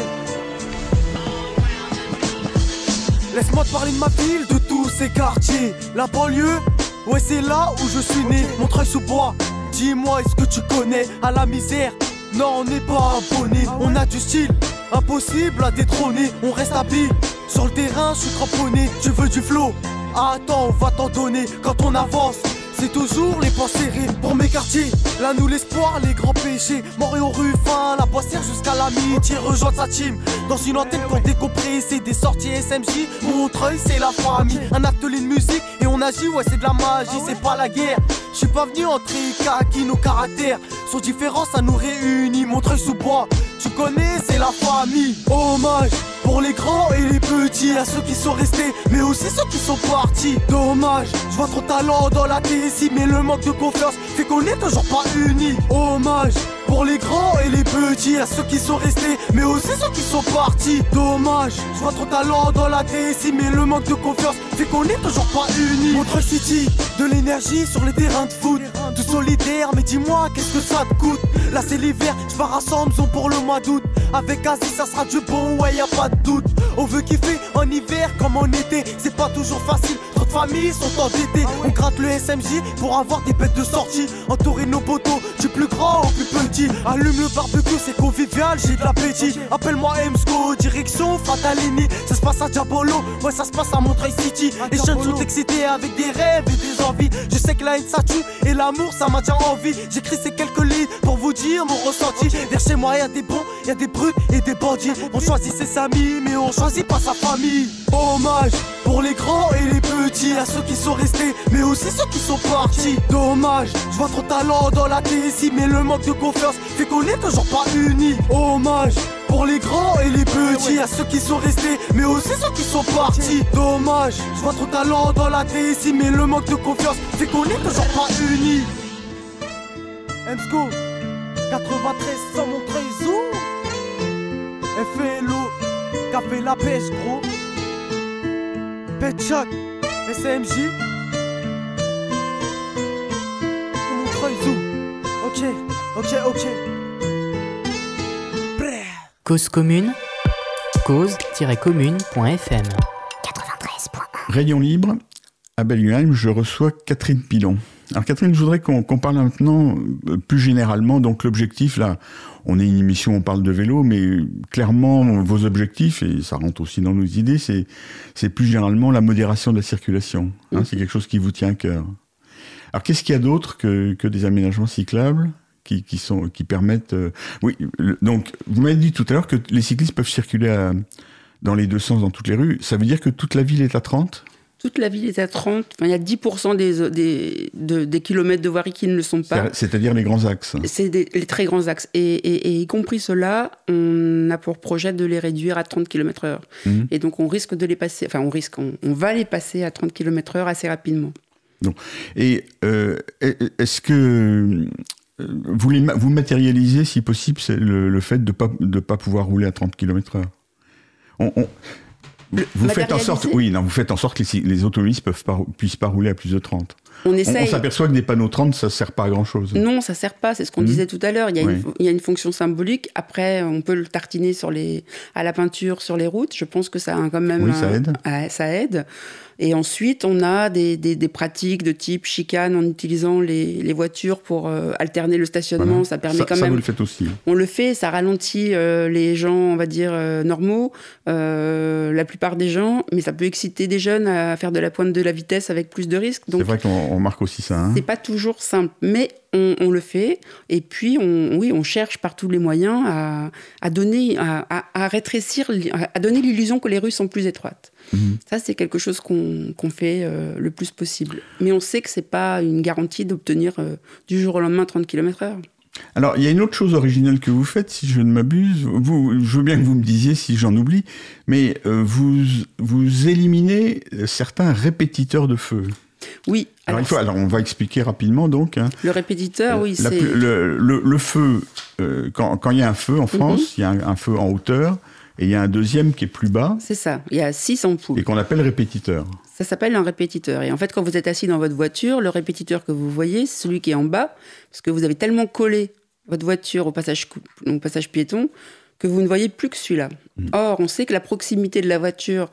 Speaker 6: Laisse-moi te parler de ma ville, de tous ces quartiers. La banlieue, ouais c'est là où je suis né. Montreuil sous bois, dis-moi est-ce que tu connais? À la misère, non on n'est pas abonné. On a du style, impossible à détrôner. On reste habile, sur le terrain je suis cramponné. Tu veux du flow? Attends, on va t'en donner. Quand on avance. C'est toujours les poings serrés pour mes quartiers. Là, nous, l'espoir, les grands péchés. Montréal, Ruffin, la boissière jusqu'à l'amitié. Rejoindre sa team dans une antenne pour décompresser des sorties SMJ. Montreuil, c'est la famille. Un atelier de musique et on agit, ouais, c'est de la magie, c'est pas la guerre. Je suis pas venu entrer kaki, nos caractères sont différents, ça nous réunit. Montreuil sous bois, tu connais, c'est la famille. Hommage pour les grands et les petits, à ceux qui sont restés, mais aussi ceux qui sont partis. Dommage, je vois trop talent dans la TSI, mais le manque de confiance fait qu'on est toujours pas unis. Hommage pour les grands et les petits, à ceux qui sont restés, mais aussi ceux qui sont partis. Dommage, je vois trop talent dans la TSI, mais le manque de confiance fait qu'on est toujours pas unis. Montreuil City, de l'énergie sur les terrains de foot. Tout solidaire, mais dis-moi, qu'est-ce que ça te coûte? Là c'est l'hiver, je pars à Samson pour le mois d'août. Avec Aziz, ça sera du bon, ouais, y a pas de doute. On veut kiffer en hiver comme en été, c'est pas toujours facile. Trop de familles sont endettées. On gratte le SMJ pour avoir des bêtes de sortie. Entourer nos poteaux, du plus grand au plus petit. Allume le barbecue, c'est convivial, j'ai de l'appétit. Appelle-moi Emsco, direction Fatalini. Ça se passe à Diabolo, ouais, ça se passe à Montreuil City. Les jeunes sont excités avec des rêves et des envies. Je sais que la haine ça tue et l'amour ça maintient en vie. J'écris ces quelques lignes pour vous dire mon ressenti. Vers chez moi, y a des bons, y a des et des bandits. On choisit ses amis, mais on choisit pas sa famille. Hommage pour les grands et les petits, à ceux qui sont restés, mais aussi ceux qui sont partis. Dommage, je vois trop talent dans la TSI, mais le manque de confiance fait qu'on est toujours pas unis. Hommage pour les grands et les petits, à ceux qui sont restés, mais aussi ceux qui sont partis. Dommage, je vois trop talent dans la TSI, mais le manque de confiance fait qu'on est toujours pas unis. Emsco, 93 sans Montreuil Zoom. FLO, café la pêche gros. Petchoc, SMJ. Montreuil. Ok, ok, ok.
Speaker 5: Cause commune, cause-commune.fm.
Speaker 1: Rayon libre, à Bellingheim, je reçois Catherine Pilon. Alors Catherine, je voudrais qu'on qu'on parle maintenant euh, plus généralement. Donc l'objectif, là, on est une émission, on parle de vélo, mais clairement, vos objectifs, et ça rentre aussi dans nos idées, c'est c'est plus généralement la modération de la circulation. Hein, c'est quelque chose qui vous tient à cœur. Alors qu'est-ce qu'il y a d'autre que, que des aménagements cyclables qui, qui, sont, qui permettent... euh, Oui, le- donc vous m'avez dit tout à l'heure que les cyclistes peuvent circuler à- dans les deux sens dans toutes les rues. Ça veut dire que toute la ville est à 30
Speaker 2: Toute la ville est à 30. Enfin, il y a 10% des, des, de- des kilomètres de voirie qui ne le sont pas.
Speaker 1: C'est- C'est-à-dire les grands axes.
Speaker 2: C'est les très grands axes. Et, et- et y compris ceux-là, on a pour projet de les réduire à 30 km/h. Et donc, on risque de les passer, enfin, on risque, on, on va les passer à 30 km/h assez rapidement.
Speaker 1: Et euh, est-ce que euh, vous, les vous matérialisez, si possible, le, le fait de ne pas, de pas pouvoir rouler à 30 km/h vous faites en sorte, oui, non, vous faites en sorte que les, les automobilistes peuvent pas, puissent pas rouler à plus de 30.
Speaker 2: On
Speaker 1: On, on
Speaker 2: essaye.
Speaker 1: s'aperçoit que des panneaux 30, ça sert pas à grand chose.
Speaker 2: Non, ça sert pas. C'est ce qu'on
Speaker 1: Mhm.
Speaker 2: disait tout à l'heure. Il, y a
Speaker 1: Oui.
Speaker 2: une- il y a une fonction symbolique. Après, on peut le tartiner sur les, à la peinture sur les routes. Je pense que ça a quand même.
Speaker 1: Oui, ça
Speaker 2: un-
Speaker 1: aide.
Speaker 2: Ça aide. Et ensuite, on a des, des- des pratiques de type chicane en utilisant les, les voitures pour euh, alterner le stationnement.
Speaker 1: Voilà.
Speaker 2: Ça permet
Speaker 1: ça,
Speaker 2: quand
Speaker 1: ça,
Speaker 2: même.
Speaker 1: vous le faites aussi.
Speaker 2: On le fait, ça ralentit euh, les gens, on va dire, euh, normaux, la plupart des gens, mais ça peut exciter des jeunes à faire de la pointe de la vitesse avec plus de risques.
Speaker 1: C'est vrai qu'on on remarque aussi ça. hein.
Speaker 2: c'est pas toujours simple, mais on, on le fait. Et puis, on, oui, on cherche par tous les moyens à, à donner, à, à- à rétrécir, à donner l'illusion que les rues sont plus étroites.
Speaker 1: Mhm.
Speaker 2: Ça, c'est quelque chose qu'on fait euh, le plus possible. Mais on sait que c'est pas une garantie d'obtenir euh, du jour au lendemain 30 km/h.
Speaker 1: Alors, il y a une autre chose originale que vous faites, si je ne m'abuse. Vous, je veux bien que vous me disiez si j'en oublie, mais euh, vous, vous éliminez certains répétiteurs de feu.
Speaker 2: Oui,
Speaker 1: Alors,
Speaker 2: alors,
Speaker 1: il faut, alors, on va expliquer rapidement donc. hein.
Speaker 2: le répétiteur, oui, c'est.
Speaker 1: le, le- le feu, euh, quand, quand il y a un feu en
Speaker 2: Mhm.
Speaker 1: France, il y a un, un feu en hauteur, et il y a un deuxième qui est plus bas,
Speaker 2: C'est ça, il y a six ampoules.
Speaker 1: et qu'on appelle répétiteur.
Speaker 2: Ça s'appelle un répétiteur. Et en fait, quand vous êtes assis dans votre voiture, le répétiteur que vous voyez, c'est celui qui est en bas, parce que vous avez tellement collé votre voiture au passage, au passage piéton que vous ne voyez plus que celui-là. Or, on sait que la proximité de la voiture,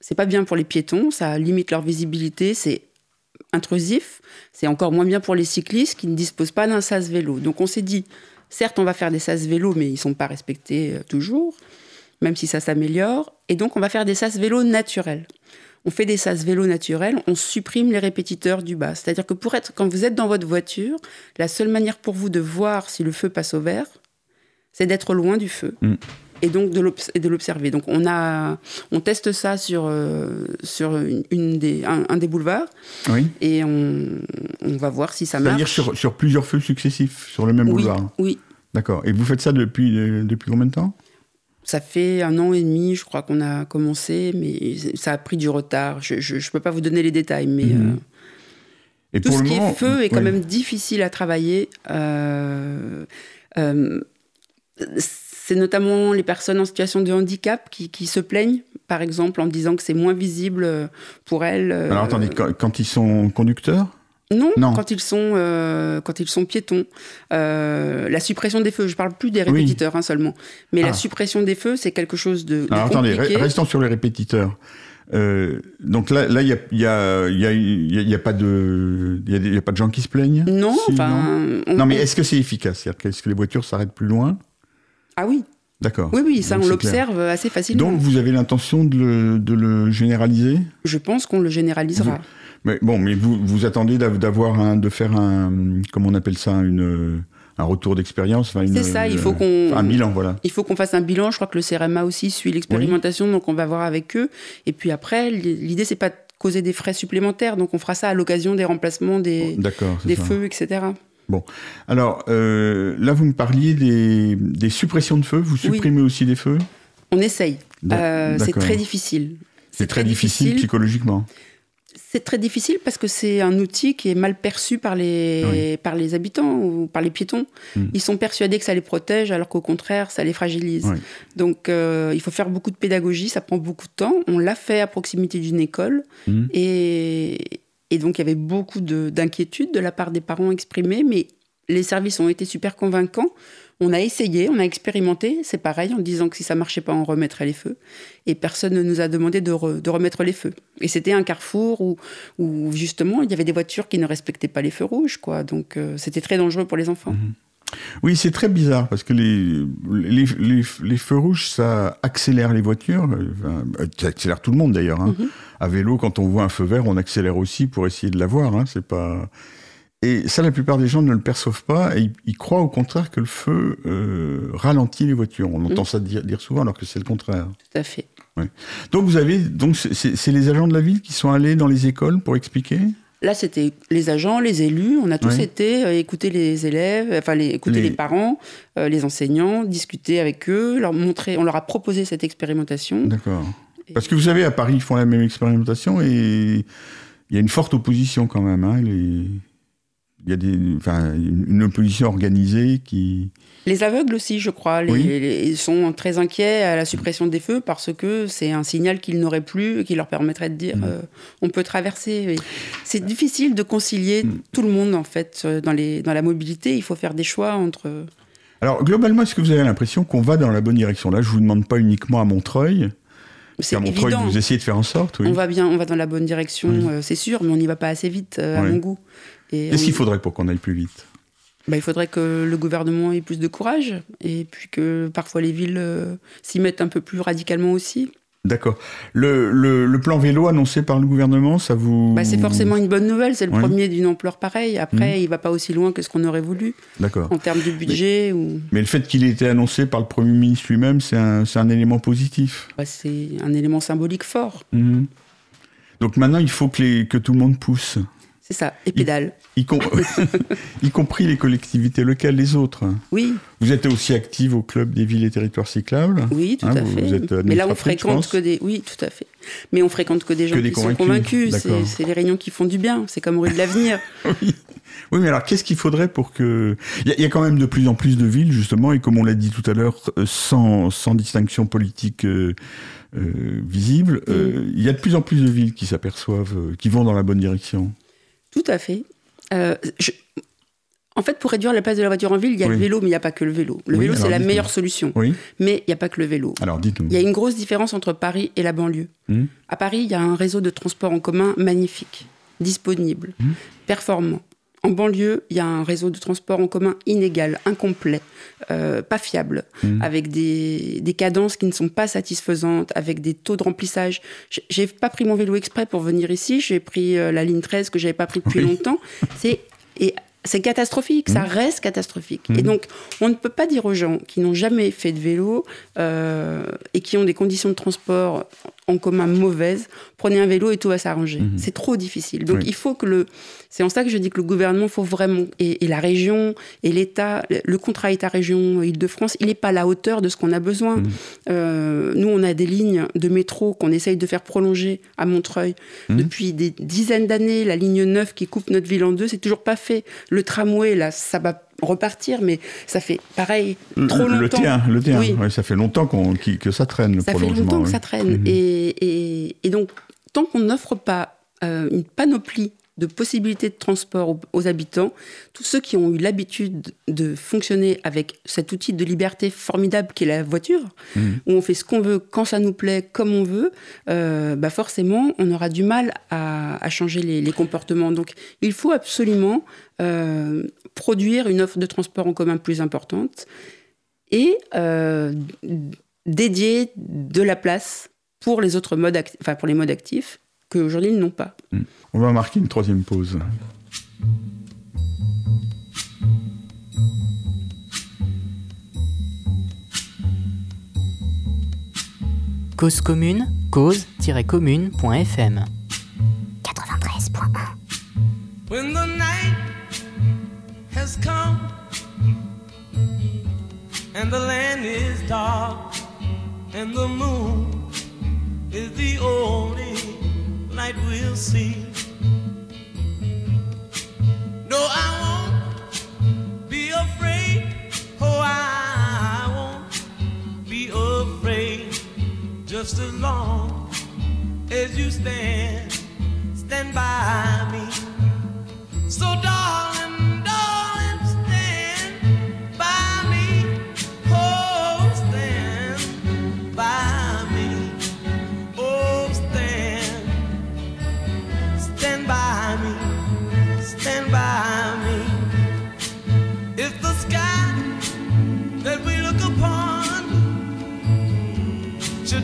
Speaker 2: c'est pas bien pour les piétons, ça limite leur visibilité, c'est intrusif, c'est encore moins bien pour les cyclistes qui ne disposent pas d'un sas vélo. Donc on s'est dit, certes, on va faire des sas vélo, mais ils sont pas respectés euh, toujours, même si ça s'améliore. Et donc on va faire des sas vélo naturels on fait des sas vélo naturels, on supprime les répétiteurs du bas. C'est-à-dire que pour être, quand vous êtes dans votre voiture, la seule manière pour vous de voir si le feu passe au vert, c'est d'être loin du feu.
Speaker 1: Mm.
Speaker 2: Et donc de l'observer. Donc on a, on teste ça sur sur, sur une, une des, un, un des boulevards
Speaker 1: Oui.
Speaker 2: et on, on va voir si ça
Speaker 1: C'est-à-dire
Speaker 2: marche.
Speaker 1: sur, sur plusieurs feux successifs, sur le même
Speaker 2: oui,
Speaker 1: boulevard.
Speaker 2: oui,
Speaker 1: D'accord. Et vous faites ça depuis, euh, depuis combien de temps?
Speaker 2: Ça fait un an et demi, je crois qu'on a commencé, mais ça a pris du retard. Je ne peux pas vous donner les détails, mais
Speaker 1: Mhm.
Speaker 2: euh,
Speaker 1: Et
Speaker 2: tout
Speaker 1: pour
Speaker 2: ce
Speaker 1: le
Speaker 2: qui
Speaker 1: moment,
Speaker 2: est feu est quand
Speaker 1: oui.
Speaker 2: même difficile à travailler. Euh, euh, c'est notamment les personnes en situation de handicap qui, qui se plaignent, par exemple, en disant que c'est moins visible pour elles.
Speaker 1: Alors attendez, quand, quand ils sont conducteurs?
Speaker 2: Non,
Speaker 1: Non.
Speaker 2: quand ils sont euh, quand ils sont piétons, Euh, la suppression des feux. Je parle plus des répétiteurs hein, seulement, mais
Speaker 1: Ah.
Speaker 2: la suppression des feux, c'est quelque chose de,
Speaker 1: Alors attendez,
Speaker 2: compliqué.
Speaker 1: restons sur les répétiteurs. Euh, donc là, là, il y a, y a, y a, y a- pas de, il y a, pas de gens qui se plaignent?
Speaker 2: Non,
Speaker 1: Si,
Speaker 2: on-
Speaker 1: Non, mais
Speaker 2: on-
Speaker 1: est-ce que c'est efficace? C'est-à-dire Est-ce que les voitures s'arrêtent plus loin?
Speaker 2: Ah oui,
Speaker 1: D'accord.
Speaker 2: oui, oui, ça
Speaker 1: Donc
Speaker 2: on l'observe assez facilement.
Speaker 1: Donc vous avez l'intention de le, de le généraliser?
Speaker 2: Je pense qu'on le généralisera.
Speaker 1: Mais bon, mais vous, vous attendez d'av- d'avoir un, de faire un, comment on appelle ça, une, un retour d'expérience,
Speaker 2: C'est ça, il faut qu'on-
Speaker 1: un bilan, voilà.
Speaker 2: Il faut qu'on fasse un bilan. Je crois que le CRMA aussi suit l'expérimentation, donc on va voir avec eux. Et puis après, l'idée c'est pas de causer des frais supplémentaires, donc on fera ça à l'occasion des remplacements des,
Speaker 1: ça.
Speaker 2: feux, etc.
Speaker 1: Alors euh, là, vous me parliez des, des suppressions de feux. Vous supprimez aussi des feux?
Speaker 2: On essaye. Euh, c'est très difficile.
Speaker 1: C'est très difficile psychologiquement.
Speaker 2: C'est très difficile parce que c'est un outil qui est mal perçu par les,
Speaker 1: Oui.
Speaker 2: par les habitants ou par les piétons.
Speaker 1: Mm.
Speaker 2: Ils sont persuadés que ça les protège alors qu'au contraire, ça les fragilise.
Speaker 1: Oui.
Speaker 2: Donc euh, il faut faire beaucoup de pédagogie, ça prend beaucoup de temps. On l'a fait à proximité d'une école
Speaker 1: Mm.
Speaker 2: et, et donc il y avait beaucoup de- d'inquiétudes de, la part des parents exprimées, mais les services ont été super convaincants. On a essayé, on a expérimenté, c'est pareil, en disant que si ça marchait pas, on remettrait les feux. Et personne ne nous a demandé de, re- de remettre les feux. Et c'était un carrefour où, où, justement il y avait des voitures qui ne respectaient pas les feux rouges, quoi. Donc euh, c'était très dangereux pour les enfants.
Speaker 1: Oui, c'est très bizarre parce que les, les, les, les feux rouges, ça accélère les voitures. Enfin, ça accélère tout le monde d'ailleurs. hein.
Speaker 2: Mhm.
Speaker 1: À vélo, quand on voit un feu vert, on accélère aussi pour essayer de l'avoir. Hein. C'est pas. Et ça, la plupart des gens ne le perçoivent pas et ils, ils croient au contraire que le feu euh, ralentit les voitures. On entend
Speaker 2: Mhm.
Speaker 1: ça dire, dire souvent alors que c'est le contraire.
Speaker 2: Tout à fait.
Speaker 1: Donc vous avez donc c'est- les agents de la ville qui sont allés dans les écoles pour expliquer?
Speaker 2: Là, c'était les agents, les élus. On a tous
Speaker 1: Ouais.
Speaker 2: été euh, écouter les élèves, enfin les, écouter
Speaker 1: Les-
Speaker 2: les, parents, euh, les enseignants, discuter avec eux, leur montrer. On leur a proposé cette expérimentation.
Speaker 1: D'accord. Parce que vous savez, à Paris, ils font la même expérimentation et il y a une forte opposition quand même. hein. Les- Il y a des, enfin, une opposition organisée qui.
Speaker 2: Les aveugles aussi, je crois, les-
Speaker 1: Oui.
Speaker 2: les- ils sont très inquiets à la suppression des feux parce que c'est un signal qu'ils n'auraient plus et qui leur permettrait de dire
Speaker 1: Mm.
Speaker 2: euh, on peut traverser. C'est difficile de concilier
Speaker 1: Mm.
Speaker 2: tout le monde en fait euh, dans, les, dans la mobilité. Il faut faire des choix entre.
Speaker 1: Alors, globalement, est-ce que vous avez l'impression qu'on va dans la bonne direction? Là, je vous demande pas uniquement à Montreuil.
Speaker 2: C'est
Speaker 1: À Montreuil, vous essayez de faire en sorte, oui.
Speaker 2: On va bien, on va dans la bonne direction,
Speaker 1: Oui.
Speaker 2: euh, c'est sûr, mais on n'y va pas assez vite euh, à mon goût.
Speaker 1: Qu'est-ce qu'il faudrait pour qu'on aille plus vite?
Speaker 2: Bah, il faudrait que le gouvernement ait plus de courage et puis que parfois les villes euh, s'y mettent un peu plus radicalement aussi.
Speaker 1: D'accord. Le, le, le plan vélo annoncé par le gouvernement, ça vous.
Speaker 2: Bah, c'est forcément une bonne nouvelle, c'est le premier d'une ampleur pareille. Après,
Speaker 1: Mhm.
Speaker 2: il va pas aussi loin que ce qu'on aurait voulu
Speaker 1: D'accord.
Speaker 2: en termes de budget. Ou...
Speaker 1: Mais le fait qu'il ait été annoncé par le Premier ministre lui-même, c'est un, c'est un élément positif.
Speaker 2: Bah, c'est un élément symbolique fort.
Speaker 1: Mhm. Donc maintenant, il faut que, les, que tout le monde pousse,
Speaker 2: C'est ça, et pédale.
Speaker 1: y, com- y compris les collectivités locales, les autres.
Speaker 2: Oui,
Speaker 1: Vous êtes aussi active au club des villes et territoires cyclables.
Speaker 2: oui, tout
Speaker 1: Hein,
Speaker 2: à
Speaker 1: vous-
Speaker 2: fait.
Speaker 1: vous êtes
Speaker 2: Mais là, on fréquente que des. Oui, tout à fait. Mais on fréquente que des gens
Speaker 1: Que des
Speaker 2: qui sont
Speaker 1: convaincus, d'accord.
Speaker 2: C'est les réunions qui font du bien. C'est comme rue de l'avenir.
Speaker 1: Oui. Oui, mais alors qu'est-ce qu'il faudrait pour que... Il y, a- il y a quand même de plus en plus de villes, justement, et comme on l'a dit tout à l'heure, euh, sans, sans distinction politique euh, euh, visible, euh, il y a de plus en plus de villes qui s'aperçoivent, qui vont dans la bonne direction.
Speaker 2: Tout à fait. Euh, je- En fait, pour réduire la place de la voiture en ville, il y a
Speaker 1: Oui.
Speaker 2: le vélo, mais il n'y a pas que le vélo. Le
Speaker 1: Oui,
Speaker 2: vélo, c'est la meilleure solution.
Speaker 1: Oui
Speaker 2: Mais il n'y a pas que le vélo.
Speaker 1: Alors dites-nous.
Speaker 2: Il y a une grosse différence entre Paris et la banlieue.
Speaker 1: Hmm.
Speaker 2: À Paris, il y a un réseau de transport en commun magnifique, disponible,
Speaker 1: Hmm.
Speaker 2: performant. En banlieue, il y a un réseau de transport en commun inégal, incomplet, euh, pas fiable,
Speaker 1: Hmm.
Speaker 2: avec des, des cadences qui ne sont pas satisfaisantes, avec des taux de remplissage. J'ai- pas pris mon vélo exprès pour venir ici, j'ai pris euh, la ligne 13 que j'avais pas pris depuis
Speaker 1: Oui.
Speaker 2: longtemps. C'est et c'est catastrophique, ça reste catastrophique. Et donc, on ne peut pas dire aux gens qui n'ont jamais fait de vélo euh, et qui ont des conditions de transport en commun mauvaises, prenez un vélo et tout va s'arranger.
Speaker 1: Mhm.
Speaker 2: C'est trop difficile. Donc,
Speaker 1: Oui.
Speaker 2: il faut que le. C'est en ça que je dis que le gouvernement faut vraiment et, et la région et l'État, le- le contrat État-région Île-de-France, il n'est pas à la hauteur de ce qu'on a besoin.
Speaker 1: Mhm.
Speaker 2: Euh, nous, on a des lignes de métro qu'on essaye de faire prolonger à Montreuil
Speaker 1: Mhm.
Speaker 2: depuis des dizaines d'années. La ligne 9 qui coupe notre ville en deux, c'est toujours pas fait. Le tramway, là, ça va repartir, mais ça fait pareil trop
Speaker 1: le,
Speaker 2: longtemps.
Speaker 1: le tien, le tien.
Speaker 2: Oui.
Speaker 1: Ouais, ça fait longtemps qu'on, que ça traîne, le
Speaker 2: Ça fait longtemps que ça traîne.
Speaker 1: Mhm.
Speaker 2: Et, et- et donc, tant qu'on n'offre pas euh, une panoplie de possibilités de transport aux, aux habitants, tous ceux qui ont eu l'habitude de fonctionner avec cet outil de liberté formidable qu'est la voiture,
Speaker 1: Mhm.
Speaker 2: où on fait ce qu'on veut, quand ça nous plaît, comme on veut, euh, bah forcément, on aura du mal à, à changer les, les comportements. Donc, il faut absolument euh, produire une offre de transport en commun plus importante et euh, dédier de la place pour les autres modes, enfin pour les modes actifs qu'aujourd'hui ils n'ont pas.
Speaker 1: On va marquer une troisième pause.
Speaker 5: Cause commune, cause-commune.fm.
Speaker 4: 93.1
Speaker 7: When the night has come and the land is dark and the moon is the only light we'll see. No, I won't be afraid. Oh, I won't be afraid just as long as you stand, stand by me. So, darling, darling,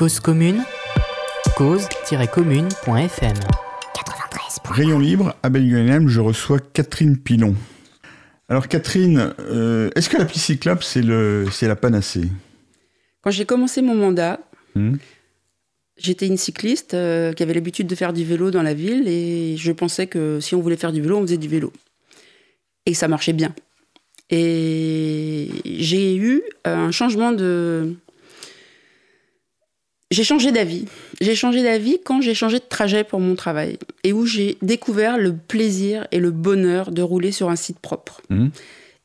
Speaker 5: Cause commune, cause-commune.fm.
Speaker 1: Rayon libre, à Belguenem, je reçois Catherine Pilon. Alors Catherine, euh, est-ce que la piste cyclable, c'est le, c'est la panacée?
Speaker 2: Quand j'ai commencé mon mandat,
Speaker 1: Hmm?
Speaker 2: j'étais une cycliste euh, qui avait l'habitude de faire du vélo dans la ville et je pensais que si on voulait faire du vélo, on faisait du vélo. Et ça marchait bien. Et j'ai eu un changement de... J'ai changé d'avis. J'ai changé d'avis quand j'ai changé de trajet pour mon travail et où j'ai découvert le plaisir et le bonheur de rouler sur un site propre.
Speaker 1: Mhm.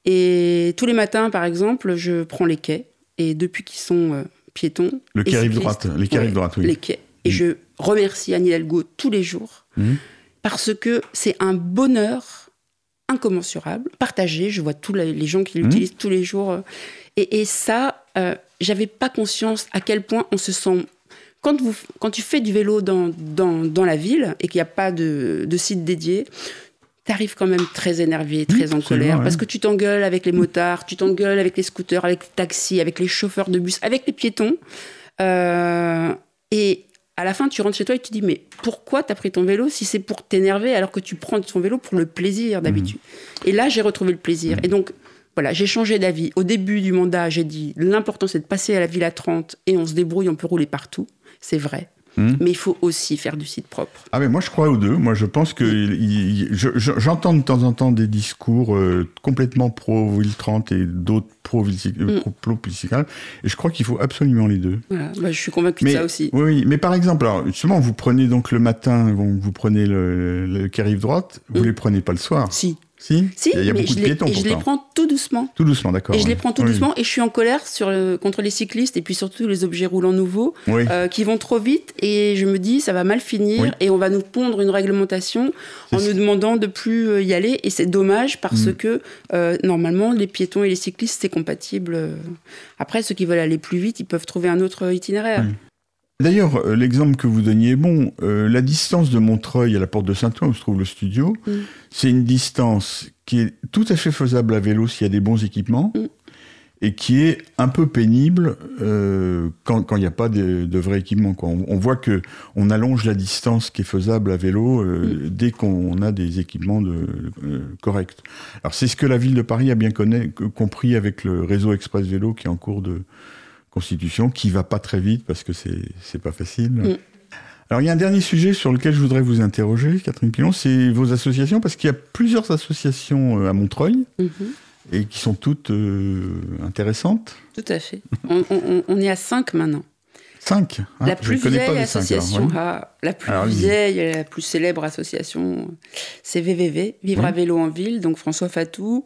Speaker 2: Et tous les matins, par exemple, je prends les quais et depuis qu'ils sont euh, piétons,
Speaker 1: Le quai rive droite, les quais
Speaker 2: ouais,
Speaker 1: droite, oui.
Speaker 2: les quais. Et
Speaker 1: Mhm.
Speaker 2: je remercie Anne Hidalgo tous les jours
Speaker 1: Mhm.
Speaker 2: parce que c'est un bonheur incommensurable, partagé. Je vois tous les gens qui l'utilisent tous les jours. Et, et ça, euh, j'avais pas conscience à quel point on se sent. Quand, vous, quand tu fais du vélo dans, dans, dans la ville et qu'il n'y a pas de, de site dédié, tu arrives quand même très énervé, très en colère,
Speaker 1: ouais.
Speaker 2: parce que tu t'engueules avec les motards, tu t'engueules avec les scooters, avec les taxis, avec les chauffeurs de bus, avec les piétons. Euh, et à la fin, tu rentres chez toi et tu te dis, mais pourquoi t'as pris ton vélo si c'est pour t'énerver alors que tu prends ton vélo pour le plaisir d'habitude? Et là, j'ai retrouvé le plaisir. Et donc, voilà, j'ai changé d'avis. Au début du mandat, j'ai dit, l'important c'est de passer à la ville à 30 et on se débrouille, on peut rouler partout. C'est vrai.
Speaker 1: Mhm.
Speaker 2: Mais il faut aussi faire du site propre.
Speaker 1: Ah mais moi je crois aux deux. Moi je pense que je- j'entends de temps en temps des discours euh, complètement pro ville 30 et d'autres pro ville cyc- euh,
Speaker 2: Mm.
Speaker 1: pro- pro ville cyclable. Et je crois qu'il faut absolument les deux.
Speaker 2: Voilà, Bah, je suis convaincue
Speaker 1: Mais,
Speaker 2: de ça aussi.
Speaker 1: Oui, oui, mais par exemple, alors, justement, vous prenez donc le matin, vous prenez le, le droite, vous
Speaker 2: Mm.
Speaker 1: les prenez pas le soir.
Speaker 2: Si,
Speaker 1: Si,
Speaker 2: si,
Speaker 1: Il y a, y a
Speaker 2: mais
Speaker 1: beaucoup
Speaker 2: je
Speaker 1: de
Speaker 2: les,
Speaker 1: piétons
Speaker 2: et je les prends tout doucement.
Speaker 1: Tout doucement, d'accord.
Speaker 2: Et je les prends tout
Speaker 1: Oui.
Speaker 2: doucement et je suis en colère sur le- contre les cyclistes et puis surtout les objets roulants nouveaux
Speaker 1: Oui.
Speaker 2: euh, qui vont trop vite et je me dis ça va mal finir
Speaker 1: Oui.
Speaker 2: et on va nous pondre une réglementation en nous demandant de plus euh, y aller et c'est dommage parce
Speaker 1: Mm.
Speaker 2: que euh, normalement les piétons et les cyclistes c'est compatible. Après ceux qui veulent aller plus vite ils peuvent trouver un autre itinéraire.
Speaker 1: D'ailleurs, euh, l'exemple que vous donniez est bon. Euh, la distance de Montreuil à la porte de Saint-Ouen, où se trouve le studio,
Speaker 2: Mm.
Speaker 1: c'est une distance qui est tout à fait faisable à vélo s'il y a des bons équipements,
Speaker 2: Mm.
Speaker 1: et qui est un peu pénible euh, quand quand il n'y a pas de, de vrai équipement. Quoi. On, on voit que on allonge la distance qui est faisable à vélo euh, dès qu'on a des équipements de, corrects. Alors c'est ce que la ville de Paris a bien connaît- compris avec le réseau Express Vélo qui est en cours de constitution, qui va pas très vite parce que c'est c'est pas facile.
Speaker 2: Mm.
Speaker 1: Alors il y a un dernier sujet sur lequel je voudrais vous interroger, Catherine Pilon, c'est vos associations, parce qu'il y a plusieurs associations euh, à Montreuil
Speaker 2: Mhm.
Speaker 1: et qui sont toutes euh, intéressantes.
Speaker 2: Tout à fait. on, on- on est à 5 maintenant.
Speaker 1: Cinq. hein,
Speaker 2: la
Speaker 1: je
Speaker 2: plus
Speaker 1: pas
Speaker 2: vieille
Speaker 1: cinq, alors,
Speaker 2: association, ah, la plus
Speaker 1: Alors,
Speaker 2: vieille, et la plus célèbre association, c'est VVV, Vivre à vélo en ville, donc François Fatou,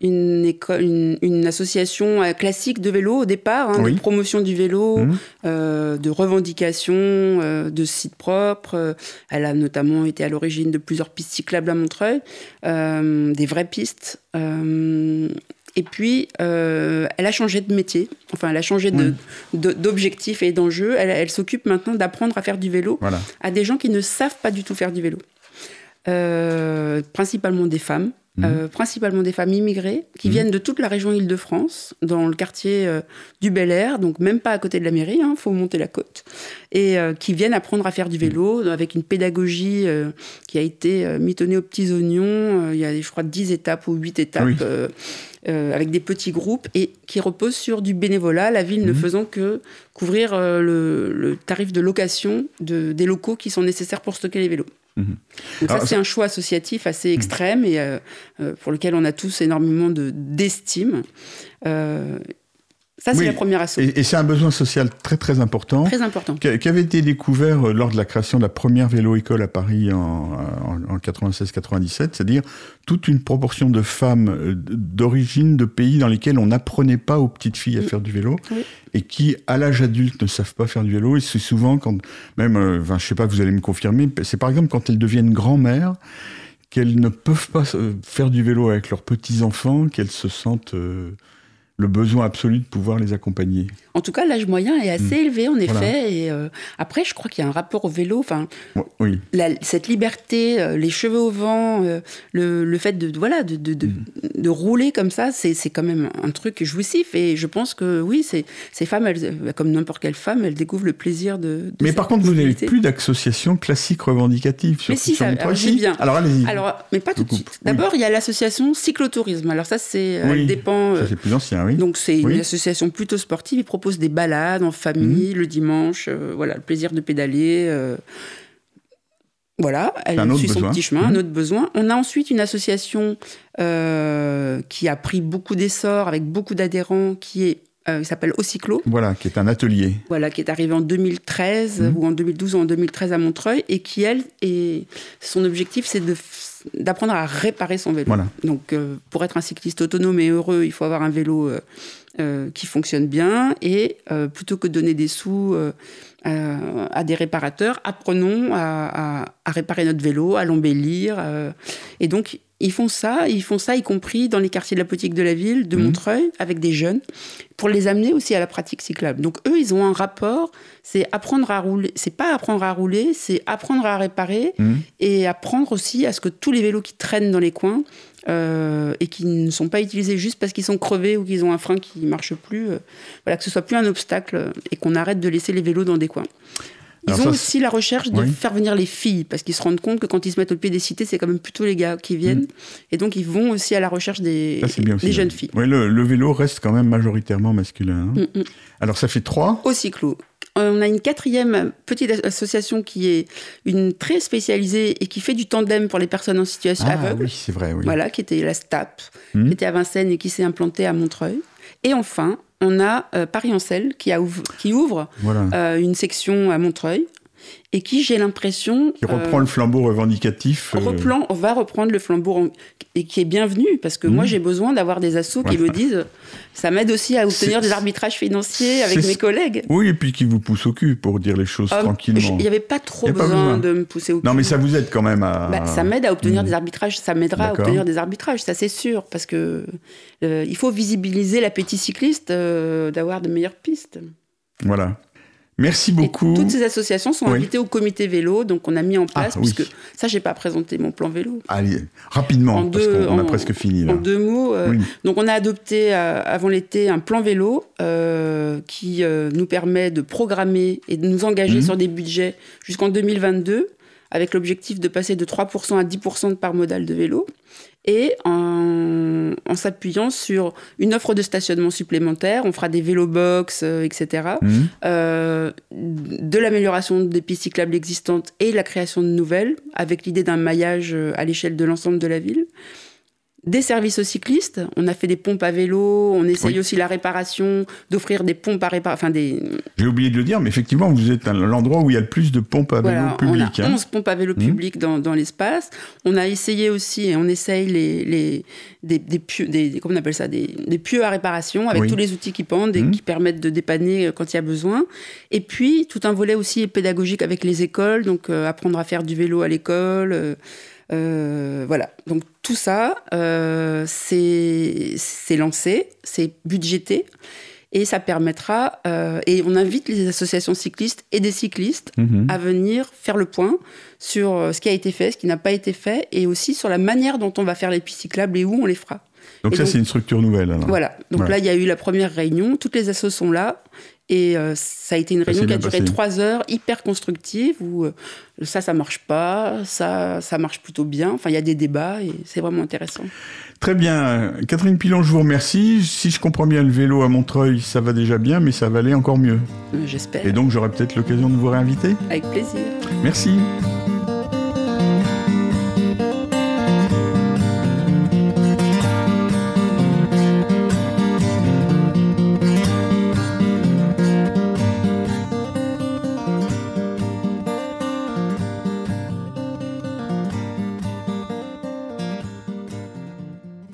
Speaker 2: une, école, une, une association euh, classique de vélo au départ, hein,
Speaker 1: Oui.
Speaker 2: de promotion du vélo,
Speaker 1: Mhm.
Speaker 2: euh, de revendication, euh, de sites propres. Elle a notamment été à l'origine de plusieurs pistes cyclables à Montreuil, euh, des vraies pistes. Et puis, elle a changé de métier, enfin, elle a changé de- de- d'objectif et d'enjeu. Elle, elle s'occupe maintenant d'apprendre à faire du vélo
Speaker 1: Voilà.
Speaker 2: à des gens qui ne savent pas du tout faire du vélo. Principalement des femmes,
Speaker 1: Mhm.
Speaker 2: euh, principalement des femmes immigrées qui viennent de toute la région Île-de-France, dans le quartier euh, du Bel Air, donc même pas à côté de la mairie, il faut monter la côte, et euh, qui viennent apprendre à faire du vélo avec une pédagogie euh, qui a été euh, mitonnée aux petits oignons. Euh, il y a, je crois, 10 étapes ou 8 étapes.
Speaker 1: Oui.
Speaker 2: euh, euh, avec des petits groupes et qui repose sur du bénévolat, la ville ne faisant que couvrir euh, le, le tarif de location de, des locaux qui sont nécessaires pour stocker les vélos. Donc ça, c'est un choix associatif assez extrême et euh, euh, pour lequel on a tous énormément de- d'estime. Euh, ça, c'est
Speaker 1: Oui.
Speaker 2: la première asso.
Speaker 1: Et, et c'est un besoin social très très important.
Speaker 2: Très important.
Speaker 1: qui avait été découvert euh, lors de la création de la première vélo-école à Paris en, en, en 96-97, c'est-à-dire toute une proportion de femmes euh, d'origine de pays dans lesquels on n'apprenait pas aux petites filles à faire du vélo
Speaker 2: Oui.
Speaker 1: et qui, à l'âge adulte, ne savent pas faire du vélo. Et c'est souvent quand, même, euh, enfin, je sais pas, vous allez me confirmer, c'est par exemple quand elles deviennent grand-mères qu'elles ne peuvent pas euh, faire du vélo avec leurs petits-enfants, qu'elles se sentent euh, le besoin absolu de pouvoir les accompagner.
Speaker 2: En tout cas, l'âge moyen est assez élevé, en effet.
Speaker 1: Mm. Voilà.
Speaker 2: Et euh, après, je crois qu'il y a un rapport au vélo. Enfin,
Speaker 1: Oui.
Speaker 2: la- cette liberté, euh, les cheveux au vent, euh, le, le fait de, voilà de, de, de,
Speaker 1: Mm.
Speaker 2: de rouler comme ça, c'est quand même un truc jouissif. Et je pense que oui, ces femmes, elles, comme n'importe quelle femme, elles découvrent le plaisir de.
Speaker 1: Mais par contre, vous n'avez plus d'associations classiques revendicatives sur,
Speaker 2: Mais si,
Speaker 1: sur
Speaker 2: ça- alors, viens.
Speaker 1: Alors allez-y.
Speaker 2: Alors, mais pas tout de suite. D'abord, il y a l'association cyclotourisme. Alors ça, c'est
Speaker 1: Oui,
Speaker 2: dépend.
Speaker 1: Ça, c'est plus ancien, oui.
Speaker 2: donc c'est
Speaker 1: Oui.
Speaker 2: une association plutôt sportive. Ils proposent des balades en famille
Speaker 1: Mhm.
Speaker 2: le dimanche. euh, voilà, le plaisir de pédaler. euh, voilà, elle suit son
Speaker 1: besoin.
Speaker 2: petit chemin,
Speaker 1: Mhm.
Speaker 2: un autre besoin. On a ensuite une association euh, qui a pris beaucoup d'essor avec beaucoup d'adhérents, qui est euh, s'appelle Ocyclo,
Speaker 1: Voilà, qui est un atelier.
Speaker 2: voilà, qui est arrivée en 2013
Speaker 1: Mhm.
Speaker 2: ou en 2012 ou en 2013 à Montreuil et qui elle est son objectif c'est de d'apprendre à réparer son vélo.
Speaker 1: Voilà.
Speaker 2: Donc, euh, pour être un cycliste autonome et heureux, il faut avoir un vélo euh, euh, qui fonctionne bien. Et plutôt que de donner des sous euh, à, des réparateurs, apprenons à, à- à réparer notre vélo, à l'embellir. euh. et donc, ils font ça, ils font ça y compris dans les quartiers de la politique de la ville, de
Speaker 1: Mhm.
Speaker 2: Montreuil, avec des jeunes, pour les amener aussi à la pratique cyclable. Donc, eux, ils ont un rapport, c'est apprendre à rouler, c'est pas apprendre à rouler, c'est apprendre à réparer
Speaker 1: Mhm.
Speaker 2: et apprendre aussi à ce que tous les vélos qui traînent dans les coins euh, et qui ne sont pas utilisés juste parce qu'ils sont crevés ou qu'ils ont un frein qui ne marche plus, euh, voilà, que ce soit plus un obstacle et qu'on arrête de laisser les vélos dans des Ils
Speaker 1: Alors
Speaker 2: ont
Speaker 1: ça,
Speaker 2: aussi la recherche de
Speaker 1: Oui.
Speaker 2: faire venir les filles, parce qu'ils se rendent compte que quand ils se mettent au pied des cités, c'est quand même plutôt les gars qui viennent. Et donc, ils vont aussi à la recherche des,
Speaker 1: Ça, aussi.
Speaker 2: jeunes filles.
Speaker 1: Oui, le, le vélo reste quand même majoritairement masculin. hein.
Speaker 2: Mm, mm.
Speaker 1: Alors, ça fait trois.
Speaker 2: Au cyclo. On a une quatrième petite association qui est une très spécialisée et qui fait du tandem pour les personnes en situation
Speaker 1: Ah
Speaker 2: aveugle.
Speaker 1: oui, c'est vrai, oui.
Speaker 2: Voilà, qui était la STAP, qui était à Vincennes et qui s'est implantée à Montreuil. Et enfin, on a euh, Paris-Ancel qui, a ouv- qui ouvre
Speaker 1: Voilà.
Speaker 2: euh, une section à Montreuil et qui, j'ai l'impression,
Speaker 1: Qui reprend
Speaker 2: euh,
Speaker 1: le flambeau revendicatif. euh,
Speaker 2: replan- on va reprendre le flambeau et qui est bienvenu parce que moi
Speaker 1: Mhm.
Speaker 2: j'ai besoin d'avoir des assos qui me disent ça m'aide aussi à obtenir des arbitrages financiers avec mes collègues.
Speaker 1: Oui, et puis qui vous pousse au cul pour dire les choses
Speaker 2: Euh,
Speaker 1: tranquillement.
Speaker 2: Il n'y avait pas trop
Speaker 1: pas
Speaker 2: besoin, de me pousser au
Speaker 1: Non,
Speaker 2: cul.
Speaker 1: mais ça vous aide quand même à.
Speaker 2: Bah, ça m'aide à obtenir
Speaker 1: Mhm.
Speaker 2: des arbitrages, ça m'aidera à obtenir des arbitrages, ça c'est sûr, parce que euh, il faut visibiliser l'appétit cycliste d'avoir de meilleures pistes.
Speaker 1: Voilà. Merci
Speaker 2: Et
Speaker 1: beaucoup.
Speaker 2: toutes ces associations sont
Speaker 1: Oui.
Speaker 2: invitées au comité vélo, donc on a mis en place,
Speaker 1: Ah, oui.
Speaker 2: puisque ça j'ai pas présenté mon plan vélo.
Speaker 1: Allez, rapidement,
Speaker 2: En
Speaker 1: parce qu'on a presque fini là.
Speaker 2: En deux mots, euh,
Speaker 1: Oui.
Speaker 2: donc on a adopté euh, avant l'été un plan vélo euh, qui nous permet de programmer et de nous engager
Speaker 1: Mhm.
Speaker 2: sur des budgets jusqu'en 2022 avec l'objectif de passer de 3% à 10% de part modale de vélo et en, en s'appuyant sur une offre de stationnement supplémentaire. On fera des vélo-box, euh, etc.
Speaker 1: Mhm.
Speaker 2: Euh, de l'amélioration des pistes cyclables existantes et la création de nouvelles, avec l'idée d'un maillage euh, à l'échelle de l'ensemble de la ville. Des services aux cyclistes, on a fait des pompes à vélo, on essaye
Speaker 1: Oui.
Speaker 2: aussi la réparation, d'offrir des pompes à réparer, enfin des...
Speaker 1: J'ai oublié de le dire, mais effectivement, vous êtes l'endroit où il y a le plus de pompes à vélo publiques.
Speaker 2: on a
Speaker 1: hein.
Speaker 2: 11 pompes à vélo publiques dans, dans l'espace. On a essayé aussi, et on essaye les, les, des, des pieux, des, comment on appelle ça, des, des pieux à réparation avec
Speaker 1: Oui.
Speaker 2: tous les outils qui pendent et
Speaker 1: Mhm.
Speaker 2: qui permettent de dépanner euh, quand il y a besoin. Et puis, tout un volet aussi pédagogique avec les écoles, donc euh, apprendre à faire du vélo à l'école. euh, Euh, voilà, donc tout ça, euh, c'est lancé, c'est budgété. Et ça permettra, euh, et on invite les associations cyclistes et des cyclistes
Speaker 1: Mhm.
Speaker 2: à venir faire le point sur ce qui a été fait, ce qui n'a pas été fait, et aussi sur la manière dont on va faire les pistes cyclables et où on les fera.
Speaker 1: Donc
Speaker 2: Et
Speaker 1: ça, c'est une structure nouvelle. alors.
Speaker 2: Voilà. Donc
Speaker 1: Ouais.
Speaker 2: là, il y a eu la première réunion. Toutes les assos sont là. Et euh, ça a été une
Speaker 1: Ça
Speaker 2: réunion qui a duré
Speaker 1: passé.
Speaker 2: trois heures, hyper constructive, où euh, ça, ça marche pas, ça, ça marche plutôt bien. Enfin, il y a des débats et c'est vraiment intéressant.
Speaker 1: Très bien. Catherine Pilon, je vous remercie. Si je comprends bien, le vélo à Montreuil, ça va déjà bien, mais ça va aller encore mieux.
Speaker 2: Euh, J'espère.
Speaker 1: Et donc, j'aurai peut-être l'occasion de vous réinviter.
Speaker 2: Avec plaisir.
Speaker 1: Merci.